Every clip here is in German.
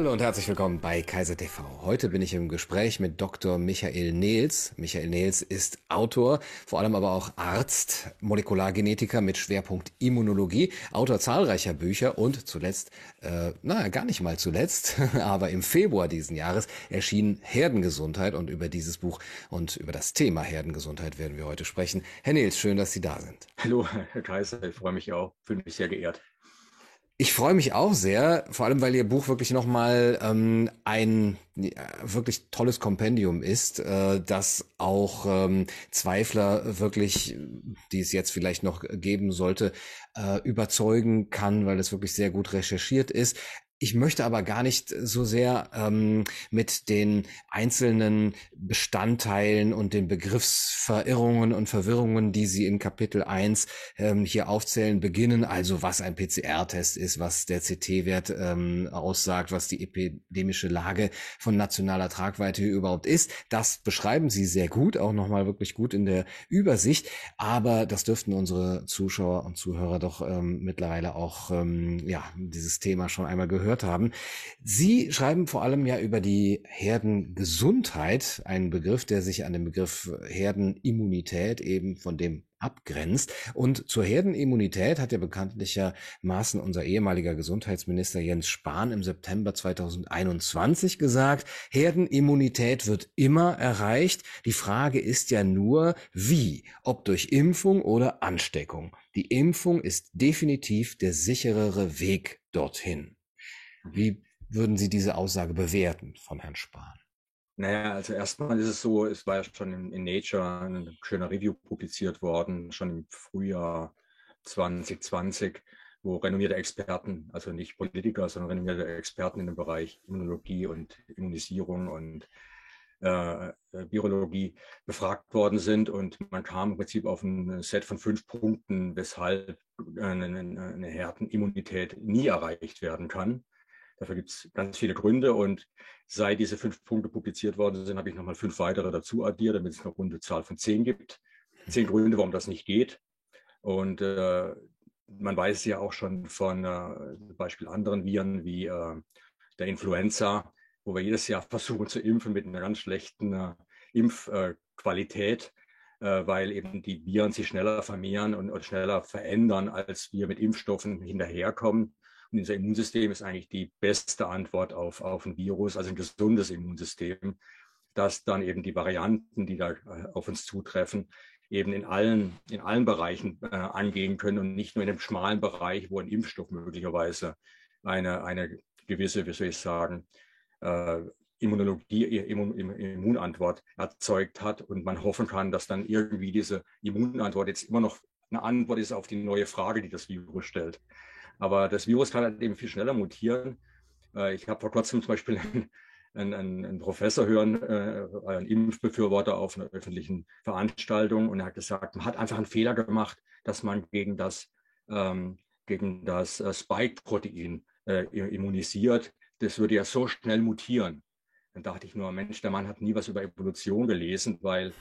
Hallo und herzlich willkommen bei Kaiser TV. Heute bin ich im Gespräch mit Dr. Michael Nehls. Michael Nehls ist Autor, vor allem aber auch Arzt, Molekulargenetiker mit Schwerpunkt Immunologie, Autor zahlreicher Bücher und zuletzt, äh, naja, gar nicht mal zuletzt, aber im Februar diesen Jahres erschien Herdengesundheit und über dieses Buch und über das Thema Herdengesundheit werden wir heute sprechen. Herr Nehls, schön, dass Sie da sind. Hallo, Herr Kaiser, ich freue mich auch, fühle mich sehr geehrt. Ich freue mich auch sehr, vor allem weil Ihr Buch wirklich nochmal ähm, ein äh, wirklich tolles Kompendium ist, äh, das auch ähm, Zweifler wirklich, die es jetzt vielleicht noch geben sollte, äh, überzeugen kann, weil es wirklich sehr gut recherchiert ist. Ich möchte aber gar nicht so sehr ähm, mit den einzelnen Bestandteilen und den Begriffsverirrungen und Verwirrungen, die Sie in Kapitel 1 ähm, hier aufzählen, beginnen. Also was ein PCR-Test ist, was der CT-Wert ähm, aussagt, was die epidemische Lage von nationaler Tragweite überhaupt ist. Das beschreiben Sie sehr gut, auch nochmal wirklich gut in der Übersicht. Aber das dürften unsere Zuschauer und Zuhörer doch ähm, mittlerweile auch, ähm, ja, dieses Thema schon einmal gehört gehört haben. Sie schreiben vor allem ja über die Herdengesundheit, einen Begriff, der sich an dem Begriff Herdenimmunität eben von dem abgrenzt. Und zur Herdenimmunität hat ja bekanntlichermaßen unser ehemaliger Gesundheitsminister Jens Spahn im September 2021 gesagt, Herdenimmunität wird immer erreicht. Die Frage ist ja nur, wie, ob durch Impfung oder Ansteckung. Die Impfung ist definitiv der sicherere Weg dorthin. Wie würden Sie diese Aussage bewerten von Herrn Spahn? Naja, also erstmal ist es so, es war ja schon in, in Nature ein schöner Review publiziert worden, schon im Frühjahr 2020, wo renommierte Experten, also nicht Politiker, sondern renommierte Experten in dem Bereich Immunologie und Immunisierung und äh, Virologie befragt worden sind. Und man kam im Prinzip auf ein Set von fünf Punkten, weshalb eine, eine Herdenimmunität nie erreicht werden kann. Dafür gibt es ganz viele Gründe und seit diese fünf Punkte publiziert worden sind, habe ich nochmal fünf weitere dazu addiert, damit es eine runde Zahl von zehn gibt. Zehn Gründe, warum das nicht geht. Und äh, man weiß ja auch schon von äh, Beispiel anderen Viren wie äh, der Influenza, wo wir jedes Jahr versuchen zu impfen mit einer ganz schlechten äh, Impfqualität, äh, weil eben die Viren sich schneller vermehren und, und schneller verändern, als wir mit Impfstoffen hinterherkommen. Und unser Immunsystem ist eigentlich die beste Antwort auf, auf ein Virus, also ein gesundes Immunsystem, das dann eben die Varianten, die da äh, auf uns zutreffen, eben in allen, in allen Bereichen äh, angehen können und nicht nur in dem schmalen Bereich, wo ein Impfstoff möglicherweise eine, eine gewisse, wie soll ich sagen, äh, Immunologie, Immun, Immunantwort erzeugt hat und man hoffen kann, dass dann irgendwie diese Immunantwort jetzt immer noch eine Antwort ist auf die neue Frage, die das Virus stellt. Aber das Virus kann halt eben viel schneller mutieren. Äh, ich habe vor kurzem zum Beispiel einen, einen, einen Professor hören, äh, einen Impfbefürworter auf einer öffentlichen Veranstaltung und er hat gesagt, man hat einfach einen Fehler gemacht, dass man gegen das, ähm, gegen das äh, Spike-Protein äh, immunisiert. Das würde ja so schnell mutieren. Dann dachte ich nur, Mensch, der Mann hat nie was über Evolution gelesen, weil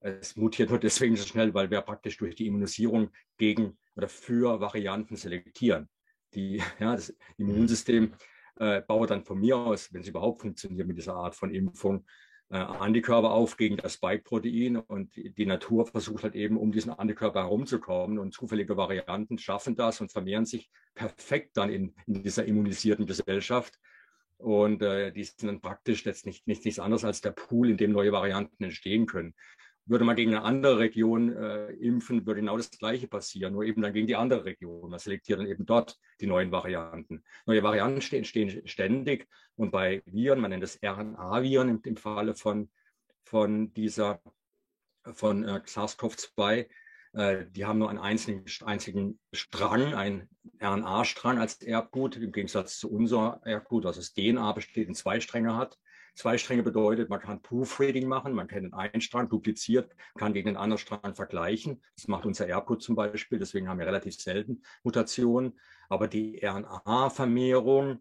es mutiert nur deswegen so schnell, weil wir praktisch durch die Immunisierung gegen oder für Varianten selektieren die, ja, das Immunsystem äh, baut dann von mir aus, wenn es überhaupt funktioniert mit dieser Art von Impfung, äh, Antikörper auf gegen das Spike-Protein und die, die, Natur versucht halt eben, um diesen Antikörper herumzukommen und zufällige Varianten schaffen das und vermehren sich perfekt dann in, in dieser immunisierten Gesellschaft. Und äh, die sind dann praktisch jetzt nicht, nicht, nichts anderes als der Pool, in dem neue Varianten entstehen können. Würde man gegen eine andere Region äh, impfen, würde genau das Gleiche passieren, nur eben dann gegen die andere Region. Man selektiert dann eben dort die neuen Varianten. Neue Varianten entstehen ständig und bei Viren, man nennt es RNA-Viren im, im, Falle von, von dieser, von äh, SARS-CoV-2, äh, die haben nur einen einzigen, einzigen Strang, einen RNA-Strang als Erbgut, im Gegensatz zu unser Erbgut, das also das DNA besteht und zwei Stränge hat. Zwei Stränge bedeutet, man kann Proofreading machen, man kann den einen Strang dupliziert, kann gegen den anderen Strang vergleichen. Das macht unser Erbgut zum Beispiel, deswegen haben wir relativ selten Mutationen. Aber die RNA-Vermehrung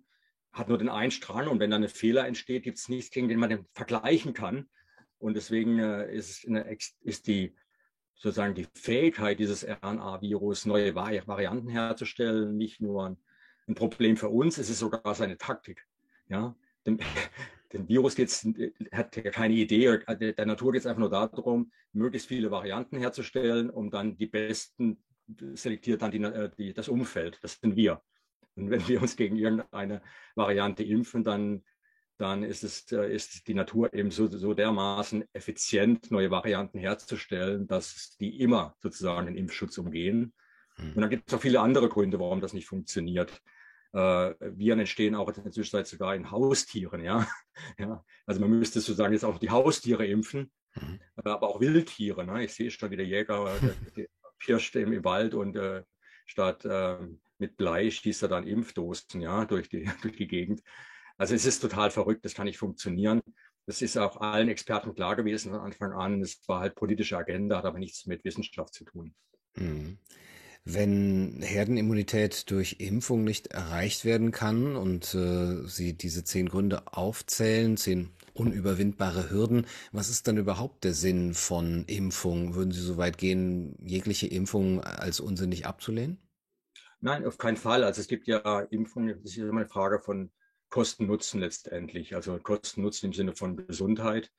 hat nur den einen Strang und wenn dann ein Fehler entsteht, gibt es nichts, gegen den man den vergleichen kann. Und deswegen äh, ist, eine, ist die sozusagen die Fähigkeit dieses RNA-Virus, neue Varianten herzustellen, nicht nur ein, ein Problem für uns, es ist sogar seine Taktik. Ja, dem, dem Virus geht's, hat ja keine Idee. Der Natur geht es einfach nur darum, möglichst viele Varianten herzustellen, um dann die besten selektiert dann die, äh, die, das Umfeld. Das sind wir. Und wenn wir uns gegen irgendeine Variante impfen, dann, dann ist, es, äh, ist die Natur eben so, so dermaßen effizient, neue Varianten herzustellen, dass die immer sozusagen den Impfschutz umgehen. Hm. Und dann gibt es auch viele andere Gründe, warum das nicht funktioniert. Äh, Viren entstehen auch in der Zwischenzeit sogar in Haustieren. Ja? ja? Also man müsste sozusagen jetzt auch die Haustiere impfen, mhm. aber auch Wildtiere. Ne? Ich sehe schon wieder Jäger, der, pirscht im Wald und äh, statt äh, mit Blei schießt er dann Impfdosen ja, durch, die, durch die Gegend. Also es ist total verrückt, das kann nicht funktionieren. Das ist auch allen Experten klar gewesen von Anfang an. Es war halt politische Agenda, hat aber nichts mit Wissenschaft zu tun. Mhm. Wenn Herdenimmunität durch Impfung nicht erreicht werden kann und äh, Sie diese zehn Gründe aufzählen, zehn unüberwindbare Hürden, was ist dann überhaupt der Sinn von Impfung? Würden Sie so weit gehen, jegliche Impfung als unsinnig abzulehnen? Nein, auf keinen Fall. Also es gibt ja Impfungen, das ist immer eine Frage von Kosten-Nutzen letztendlich. Also Kosten-Nutzen im Sinne von Gesundheit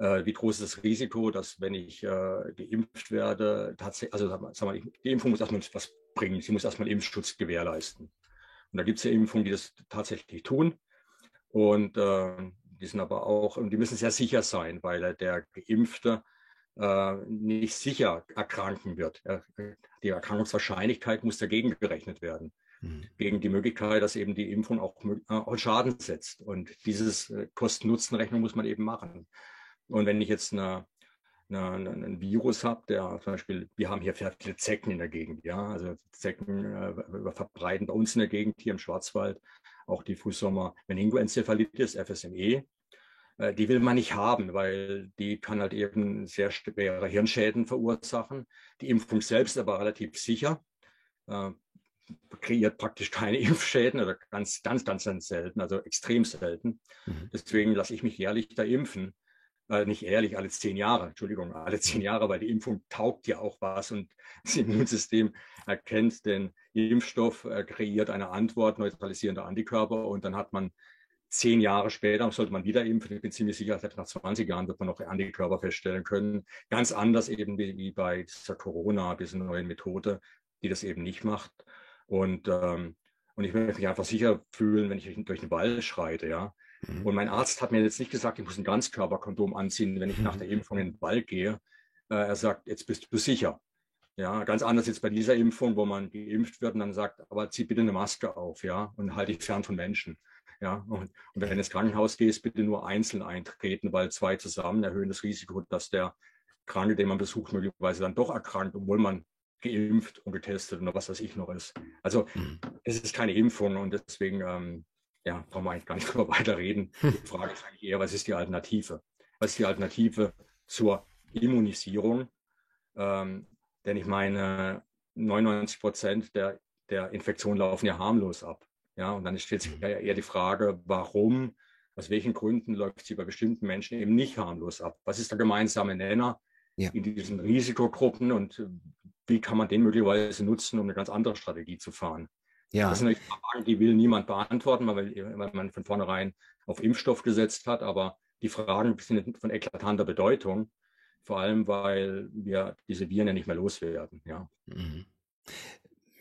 wie groß ist das Risiko, dass wenn ich äh, geimpft werde, tatsächlich, also sag mal, die Impfung muss erstmal was bringen, sie muss erstmal Impfschutz gewährleisten. Und da gibt es ja Impfungen, die das tatsächlich tun. Und äh, die sind aber auch, und die müssen sehr sicher sein, weil der Geimpfte äh, nicht sicher erkranken wird. Die Erkrankungswahrscheinlichkeit muss dagegen gerechnet werden. Mhm. Gegen die Möglichkeit, dass eben die Impfung auch, äh, auch Schaden setzt. Und dieses äh, Kosten-Nutzen-Rechnung muss man eben machen. Und wenn ich jetzt eine, eine, ein Virus habe, der zum Beispiel, wir haben hier sehr viele Zecken in der Gegend, ja, also Zecken äh, verbreiten bei uns in der Gegend hier im Schwarzwald auch die Frühsommer Meningoenzephalitis, FSME. Äh, die will man nicht haben, weil die kann halt eben sehr schwere Hirnschäden verursachen. Die Impfung selbst aber relativ sicher. Äh, kreiert praktisch keine Impfschäden oder ganz, ganz, ganz, ganz selten, also extrem selten. Mhm. Deswegen lasse ich mich jährlich da impfen äh, nicht ehrlich, alle zehn Jahre, Entschuldigung, alle zehn Jahre, weil die Impfung taugt ja auch was und das Immunsystem erkennt den Impfstoff, äh, kreiert eine Antwort, neutralisierende Antikörper und dann hat man zehn Jahre später, sollte man wieder impfen, ich bin ziemlich sicher, selbst nach 20 Jahren wird man noch Antikörper feststellen können. Ganz anders eben wie, wie bei dieser Corona, dieser neuen Methode, die das eben nicht macht. Und, ähm, und ich möchte mich einfach sicher fühlen, wenn ich durch den Wald schreite, ja. Mhm. Und mein Arzt hat mir jetzt nicht gesagt, ich muss ein Ganzkörperkondom anziehen, wenn ich nach der mhm. Impfung in den Wald gehe. Äh, er sagt, jetzt bist du sicher. Ja, ganz anders jetzt bei dieser Impfung, wo man geimpft wird und dann sagt, aber zieh bitte eine Maske auf, ja, und halte dich fern von Menschen. Ja, und, und wenn du ins Krankenhaus gehst, bitte nur einzeln eintreten, weil zwei zusammen erhöhen das Risiko, dass der Kranke, den man besucht, möglicherweise dann doch erkrankt, obwohl man geimpft und getestet und was weiß ich noch ist. Also mhm. es ist keine Impfung und deswegen ähm, ja, brauchen wir eigentlich gar nicht drüber weiter reden. Hm. Die Frage ist eigentlich eher, was ist die Alternative? Was ist die Alternative zur Immunisierung? Ähm, denn ich meine, 99 Prozent der, der Infektionen laufen ja harmlos ab. Ja, und dann stellt sich hm. eher die Frage, warum, aus welchen Gründen läuft sie bei bestimmten Menschen eben nicht harmlos ab? Was ist der gemeinsame Nenner ja. in diesen Risikogruppen und wie kann man den möglicherweise nutzen, um eine ganz andere Strategie zu fahren? Ja. Das sind natürlich Fragen, die will niemand beantworten, weil, weil man von vornherein auf Impfstoff gesetzt hat. Aber die Fragen sind von eklatanter Bedeutung, vor allem weil wir diese Viren ja nicht mehr loswerden. Ja. Mhm.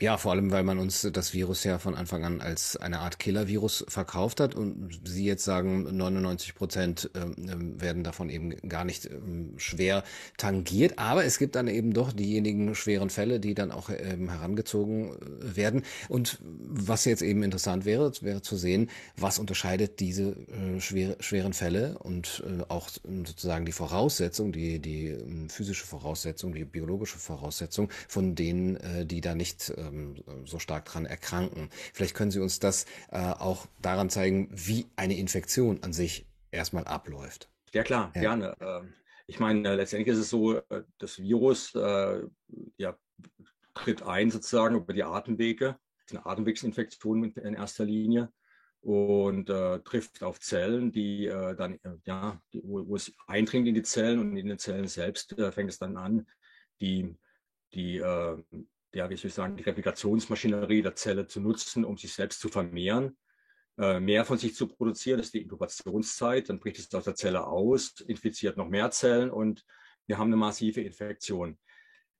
Ja, vor allem, weil man uns das Virus ja von Anfang an als eine Art Killer-Virus verkauft hat und Sie jetzt sagen, 99 Prozent ähm, ähm, werden davon eben gar nicht ähm, schwer tangiert. Aber es gibt dann eben doch diejenigen schweren Fälle, die dann auch herangezogen äh, werden. Und was jetzt eben interessant wäre, wäre zu sehen, was unterscheidet diese äh, schweren Fälle und äh, auch sozusagen die Voraussetzung, die, die physische Voraussetzung, die biologische Voraussetzung von denen, die da nicht ähm, so stark dran erkranken. Vielleicht können Sie uns das äh, auch daran zeigen, wie eine Infektion an sich erstmal abläuft. Ja klar, ja. gerne. Ähm, ich meine, letztendlich ist es so, äh, das Virus äh, ja, tritt ein sozusagen über die Atemwege. Das ist eine Atemwegsinfektion in erster Linie und äh, trifft auf Zellen, die äh, dann, äh, ja, die, wo, wo, es eindringt in die Zellen und in den Zellen selbst äh, fängt es dann an, die, die äh, ja, wie soll ich sagen, die Replikationsmaschinerie der Zelle zu nutzen, um sich selbst zu vermehren. äh, mehr von sich zu produzieren. Das ist die Inkubationszeit. Dann bricht es aus der Zelle aus, infiziert noch mehr Zellen und wir haben eine massive Infektion.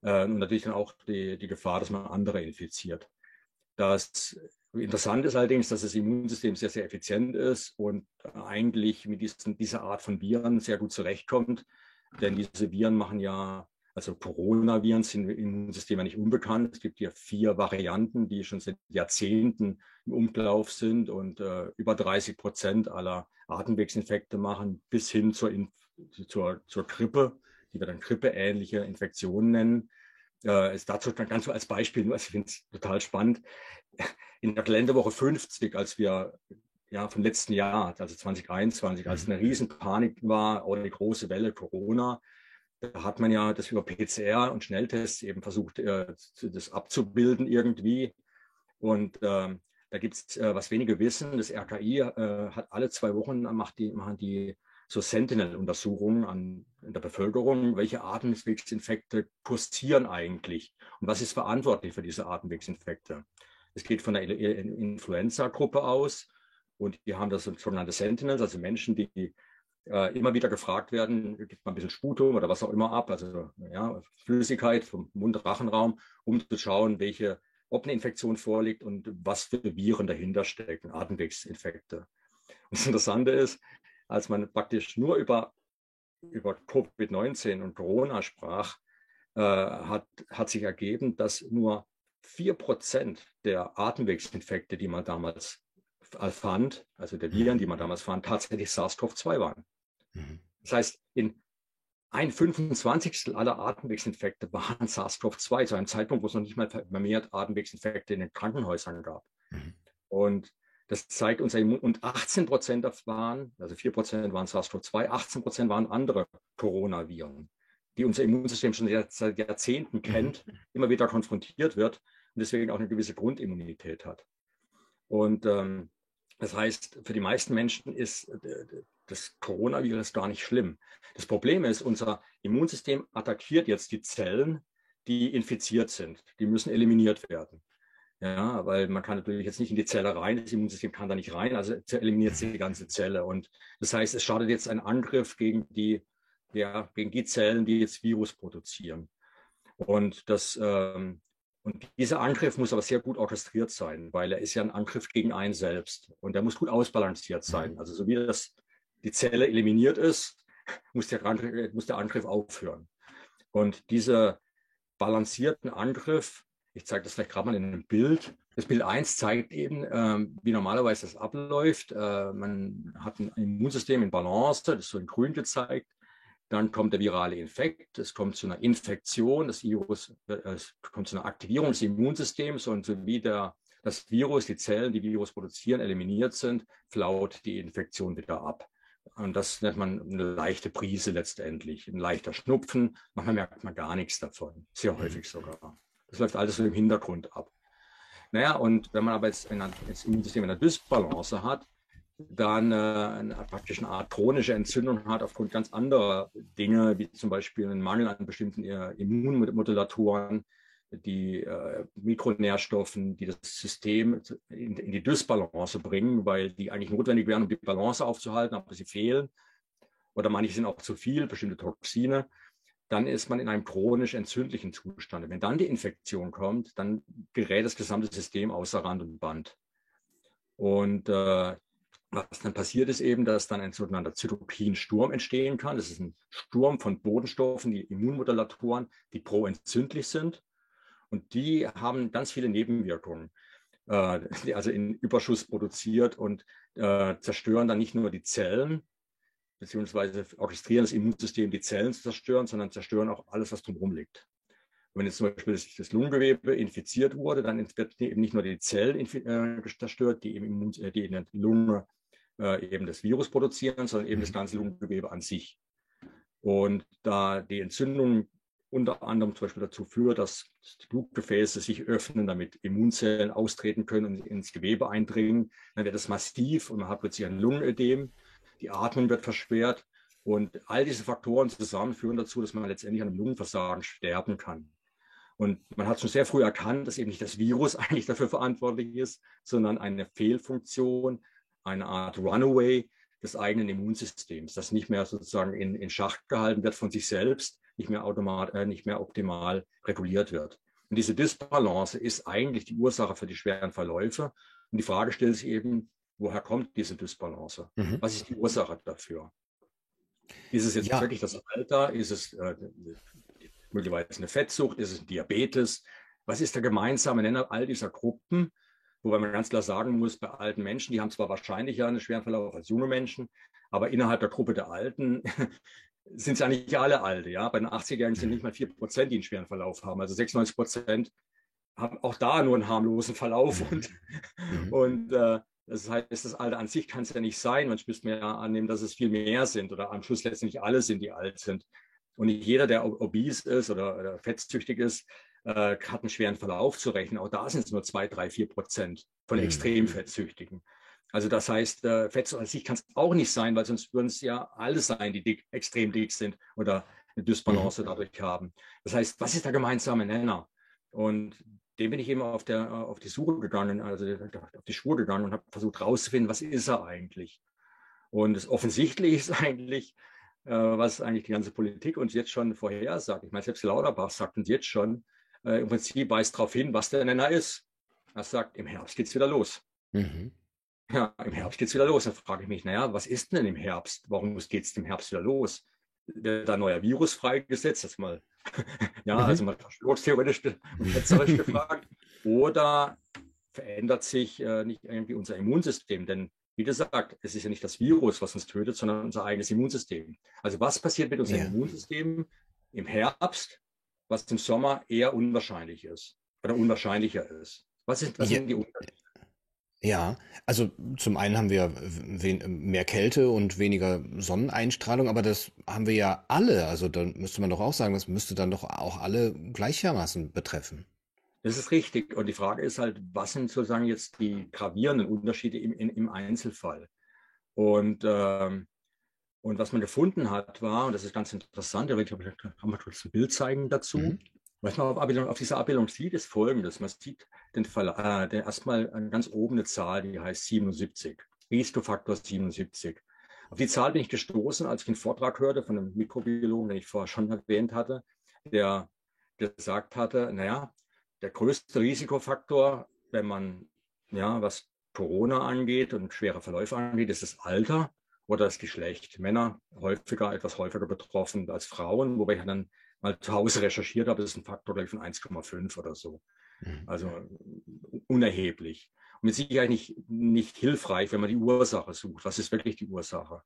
Äh, und natürlich dann auch die, die Gefahr, dass man andere infiziert. Das Interessant ist allerdings, dass das Immunsystem sehr, sehr effizient ist und eigentlich mit diesen, dieser Art von Viren sehr gut zurechtkommt. Denn diese Viren machen ja, also Coronaviren sind im Immunsystem ja nicht unbekannt. Es gibt ja vier Varianten, die schon seit Jahrzehnten im Umlauf sind und äh, über 30 Prozent aller Atemwegsinfekte machen, bis hin zur, zur, zur Grippe, die wir dann grippeähnliche Infektionen nennen. Äh, ist dazu dann ganz so als Beispiel, nur also ich finde es total spannend in der Kalenderwoche 50, als wir ja vom letzten Jahr, also 2021, als mhm. eine Riesenpanik war, oder eine große Welle Corona, da hat man ja das über PCR und Schnelltests eben versucht, äh, das abzubilden irgendwie. Und ähm, da gibt es, äh, was wenige wissen, das RKI äh, hat alle zwei Wochen macht die, machen die so Sentinel-Untersuchungen an in der Bevölkerung, welche Atemwegsinfekte kursieren eigentlich und was ist verantwortlich für diese Atemwegsinfekte. Es geht von der Influenza-Gruppe aus und die haben das sogenannte Sentinels, also Menschen, die äh, immer wieder gefragt werden, gibt man ein bisschen Sputum oder was auch immer ab, also ja, Flüssigkeit vom Mund-Rachenraum, um zu schauen, welche, ob eine Infektion vorliegt und was für Viren dahinter stecken, Atemwegsinfekte. Und das Interessante ist, als man praktisch nur über, über Covid-19 und Corona sprach, äh, hat, hat sich ergeben, dass nur 4% der Atemwegsinfekte, die man damals fand, also der Viren, die man damals fand, tatsächlich SARS-CoV-2 waren. Mhm. Das heißt, in ein 25. aller Atemwegsinfekte waren SARS-CoV-2 zu einem Zeitpunkt, wo es noch nicht mal vermehrt Atemwegsinfekte in den Krankenhäusern gab. Mhm. Und das zeigt unser Immun und 18 Prozent waren, also 4 Prozent waren SARS-CoV-2, 18 Prozent waren andere Coronaviren die unser Immunsystem schon seit Jahrzehnten mhm. kennt, immer wieder konfrontiert wird und deswegen auch eine gewisse Grundimmunität hat. Und ähm, das heißt, für die meisten Menschen ist äh, das Coronavirus gar nicht schlimm. Das Problem ist, unser Immunsystem attackiert jetzt die Zellen, die infiziert sind. Die müssen eliminiert werden. Ja, weil man kann natürlich jetzt nicht in die Zelle rein, das Immunsystem kann da nicht rein, also eliminiert sie die ganze Zelle. Und das heißt, es startet jetzt ein Angriff gegen die ja, gegen die Zellen, die jetzt Virus produzieren. Und, das, ähm, und dieser Angriff muss aber sehr gut orchestriert sein, weil er ist ja ein Angriff gegen einen selbst. Und der muss gut ausbalanciert sein. Also so wie das, die Zelle eliminiert ist, muss der, Angriff, muss der Angriff aufhören. Und dieser balancierten Angriff, ich zeige das vielleicht gerade mal in einem Bild. Das Bild 1 zeigt eben, ähm, wie normalerweise das abläuft. Äh, man hat ein Immunsystem in Balance, das ist so in grün gezeigt. Dann kommt der virale Infekt, es kommt zu einer Infektion, das Virus, es kommt zu einer Aktivierung des Immunsystems und so wie der, das Virus, die Zellen, die Virus produzieren, eliminiert sind, flaut die Infektion wieder ab. Und das nennt man eine leichte Prise letztendlich, ein leichter Schnupfen. Manchmal merkt man gar nichts davon, sehr mhm. häufig sogar. Das läuft alles so im Hintergrund ab. Naja, und wenn man aber jetzt ein Immunsystem in einer Dysbalance hat, dann äh, eine, praktisch eine Art chronische Entzündung hat aufgrund ganz anderer Dinge, wie zum Beispiel einen Mangel an bestimmten äh, Immunmodulatoren, die äh, Mikronährstoffen, die das System in, in, die Dysbalance bringen, weil die eigentlich notwendig wären, um die Balance aufzuhalten, aber sie fehlen. Oder manche sind auch zu viel, bestimmte Toxine. Dann ist man in einem chronisch entzündlichen Zustand. Wenn dann die Infektion kommt, dann gerät das gesamte System außer Rand und Band. Und äh, was dann passiert ist eben, dass dann ein sogenannter Zytokinsturm entstehen kann. Das ist ein Sturm von Bodenstoffen, die Immunmodulatoren, die proentzündlich sind. Und die haben ganz viele Nebenwirkungen, äh, die also in Überschuss produziert und äh, zerstören dann nicht nur die Zellen, beziehungsweise orchestrieren das Immunsystem, die Zellen zu zerstören, sondern zerstören auch alles, was drumherum liegt. wenn jetzt zum Beispiel das, das, Lungengewebe infiziert wurde, dann wird eben nicht nur die Zellen äh, zerstört, die, im äh, die in der Lunge äh, eben das Virus produzieren, sondern eben das mhm. ganze Lungengewebe an sich. Und da die Entzündung unter anderem zum Beispiel dazu führt, dass die Blutgefäße sich öffnen, damit Immunzellen austreten können und ins Gewebe eindringen, dann wird es massiv und man hat plötzlich ein Lungenödem, die Atmung wird verschwert. Und all diese Faktoren zusammen führen dazu, dass man letztendlich an einem Lungenversagen sterben kann. Und man hat schon sehr früh erkannt, dass eben nicht das Virus eigentlich dafür verantwortlich ist, sondern eine Fehlfunktion eine Art Runaway des eigenen Immunsystems, das nicht mehr sozusagen in, in Schach gehalten wird von sich selbst, nicht mehr, automat, äh, nicht mehr optimal reguliert wird. Und diese Disbalance ist eigentlich die Ursache für die schweren Verläufe. Und die Frage stellt sich eben, woher kommt diese Disbalance? Mhm. Was ist die Ursache dafür? Ist es jetzt ja. wirklich das Alter? Ist es äh, möglicherweise eine Fettsucht? Ist es ein Diabetes? Was ist der gemeinsame Nenner all dieser Gruppen? Wobei man ganz klar sagen muss, bei alten Menschen, die haben zwar wahrscheinlicher einen schweren Verlauf als junge Menschen, aber innerhalb der Gruppe der Alten sind es ja nicht alle Alte. Ja? Bei den 80-Jährigen sind nicht mal 4 Prozent, die einen schweren Verlauf haben. Also 96 Prozent haben auch da nur einen harmlosen Verlauf. Und, mhm. und äh, das heißt, das Alter an sich kann es ja nicht sein. Manchmal müsste man ja annehmen, dass es viel mehr sind oder am Schluss letztendlich alle sind, die alt sind. Und nicht jeder, der obese ist oder, oder fettzüchtig ist, äh, hat einen schweren Verlauf zu rechnen. Auch da sind es nur zwei, drei, vier Prozent von mhm. extrem Fettzüchtigen. Also das heißt, äh, Fett an sich kann es auch nicht sein, weil sonst würden es ja alle sein, die dick, extrem dick sind oder eine Dysbalance mhm. dadurch haben. Das heißt, was ist der gemeinsame Nenner? Und dem bin ich eben auf, der, auf die Suche gegangen, also auf die Spur gegangen und habe versucht herauszufinden, was ist er eigentlich? Und das Offensichtliche ist eigentlich, äh, was eigentlich die ganze Politik uns jetzt schon vorhersagt. Ich meine, selbst Lauterbach sagt uns jetzt schon, äh, im Prinzip weist darauf hin, was der Nenner ist. Er sagt, im Herbst geht es wieder los. Mhm. Ja, im Herbst geht es wieder los. Da frage ich mich, naja, was ist denn im Herbst? Warum geht es im Herbst wieder los? Wird da ein neuer Virus freigesetzt? Das mal, ja, mhm. also mal verschwörungstheoretisch und ketzerisch gefragt. Oder verändert sich äh, nicht irgendwie unser Immunsystem? Denn wie gesagt, es ist ja nicht das Virus, was uns tötet, sondern unser eigenes Immunsystem. Also was passiert mit unserem ja. Immunsystem im Herbst, was im Sommer eher unwahrscheinlich ist oder unwahrscheinlicher ist? Was, ist, was ja. sind die Unterschiede? Ja, also zum einen haben wir mehr Kälte und weniger Sonneneinstrahlung, aber das haben wir ja alle. Also dann müsste man doch auch sagen, das müsste dann doch auch alle gleichermaßen betreffen. Das ist richtig. Und die Frage ist halt, was sind sozusagen jetzt die gravierenden Unterschiede im, im Einzelfall? Und, ähm, und was man gefunden hat, war, und das ist ganz interessant, da kann man kurz ein Bild zeigen dazu. Mhm. Was man auf, auf, dieser Abbildung sieht, ist folgendes. Man sieht den Fall, äh, erstmal ganz oben eine Zahl, die heißt 77. Risikofaktor 77. Auf die Zahl bin ich gestoßen, als ich einen Vortrag hörte von einem Mikrobiologen, den ich vorher schon erwähnt hatte, der gesagt hatte, naja, der größte Risikofaktor, wenn man, ja, was Corona angeht und schwere Verläufe angeht, ist das Alter oder das Geschlecht. Männer häufiger, etwas häufiger betroffen als Frauen, wobei ich dann mal zu Hause recherchiert habe, das ist ein Faktor gleich von 1,5 oder so. Mhm. Also unerheblich. Und mit Sicherheit nicht, nicht hilfreich, wenn man die Ursache sucht. Was ist wirklich die Ursache?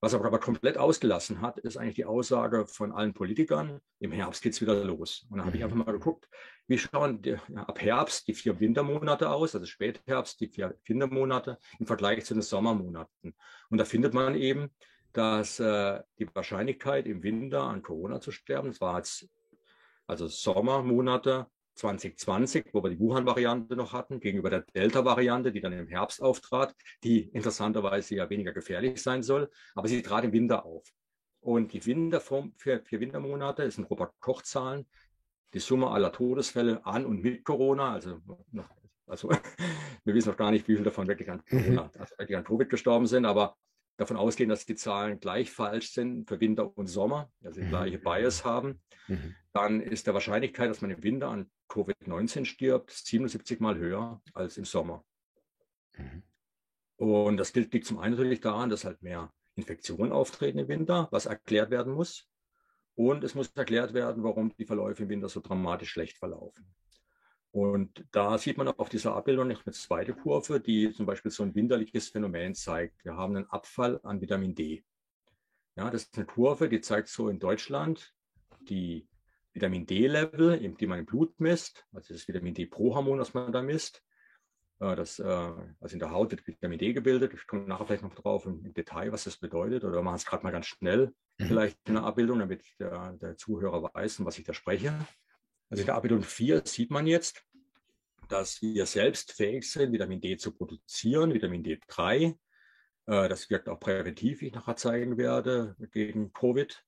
Was aber, aber komplett ausgelassen hat, ist eigentlich die Aussage von allen Politikern, im Herbst geht es wieder los. Und da habe ich einfach mal geguckt, wie schauen die, ab Herbst die vier Wintermonate aus, also Spätherbst die vier Wintermonate im Vergleich zu den Sommermonaten. Und da findet man eben, dass äh, die Wahrscheinlichkeit im Winter an Corona zu sterben, das war jetzt also Sommermonate 2020, wo wir die Wuhan-Variante noch hatten, gegenüber der Delta-Variante, die dann im Herbst auftrat, die interessanterweise ja weniger gefährlich sein soll, aber sie trat im Winter auf. Und die Winterform für, für Wintermonate ist in Robert-Koch-Zahlen die Summe aller Todesfälle an und mit Corona, also, also wir wissen noch gar nicht, wie viele davon wirklich an, Corona, mhm. also wirklich an Covid gestorben sind, aber davon ausgehen, dass die Zahlen gleich falsch sind für Winter und Sommer, also mhm. gleiche Bias haben, mhm. dann ist der Wahrscheinlichkeit, dass man im Winter an Covid-19 stirbt, 77 Mal höher als im Sommer. Mhm. Und das liegt zum einen natürlich daran, dass halt mehr Infektionen auftreten im Winter, was erklärt werden muss. Und es muss erklärt werden, warum die Verläufe im Winter so dramatisch schlecht verlaufen. Und da sieht man auch auf dieser Abbildung noch eine zweite Kurve, die zum Beispiel so ein winterliches Phänomen zeigt. Wir haben einen Abfall an Vitamin D. Ja, das ist eine Kurve, die zeigt so in Deutschland die Vitamin D-Level, die man im Blut misst, also das Vitamin D-Pro-Hormon, was man da misst. Äh, das, äh, also in der Haut wird Vitamin D gebildet. Ich komme nachher vielleicht noch drauf im, Detail, was das bedeutet. Oder wir machen es gerade mal ganz schnell, mhm. vielleicht in der Abbildung, damit der, der Zuhörer weiß, um was ich da spreche. Also in der Abbildung 4 sieht man jetzt, dass wir selbst fähig sind, Vitamin D zu produzieren, Vitamin D3. Äh, das wirkt auch präventiv, wie ich nachher zeigen werde, gegen Covid.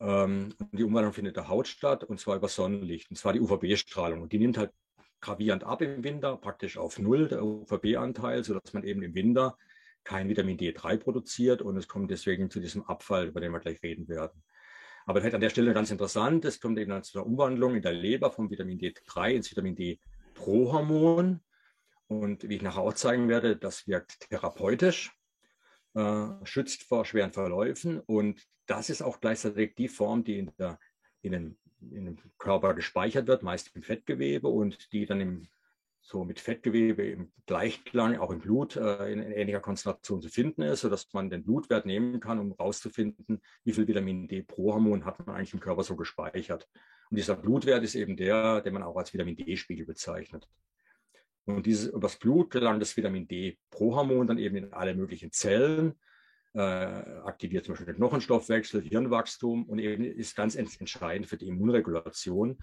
Ähm, die Umwandlung findet in der Haut statt, und zwar über Sonnenlicht, und zwar die UVB-Strahlung. Und die nimmt halt gravierend ab im Winter, praktisch auf Null, der UVB-Anteil, sodass man eben im Winter kein Vitamin D3 produziert und es kommt deswegen zu diesem Abfall, über den wir gleich reden werden. Aber vielleicht an der Stelle ganz interessant, es kommt eben zu einer Umwandlung in der Leber vom Vitamin D3 ins Vitamin D-Prohormon. Und wie ich nachher auch zeigen werde, das wirkt therapeutisch, äh, schützt vor schweren Verläufen. Und das ist auch gleichzeitig die Form, die in, der, in, den, in dem Körper gespeichert wird, meist im Fettgewebe und die dann im so mit Fettgewebe im Gleichklang, auch im Blut äh, in, in, ähnlicher Konzentration zu finden ist, sodass man den Blutwert nehmen kann, um herauszufinden, wie viel Vitamin D pro Hormon hat man eigentlich im Körper so gespeichert. Und dieser Blutwert ist eben der, den man auch als Vitamin D-Spiegel bezeichnet. Und dieses, übers Blut gelangt das Vitamin D pro Hormon dann eben in alle möglichen Zellen, äh, aktiviert zum Beispiel den Knochenstoffwechsel, Hirnwachstum und eben ist ganz entscheidend für die Immunregulation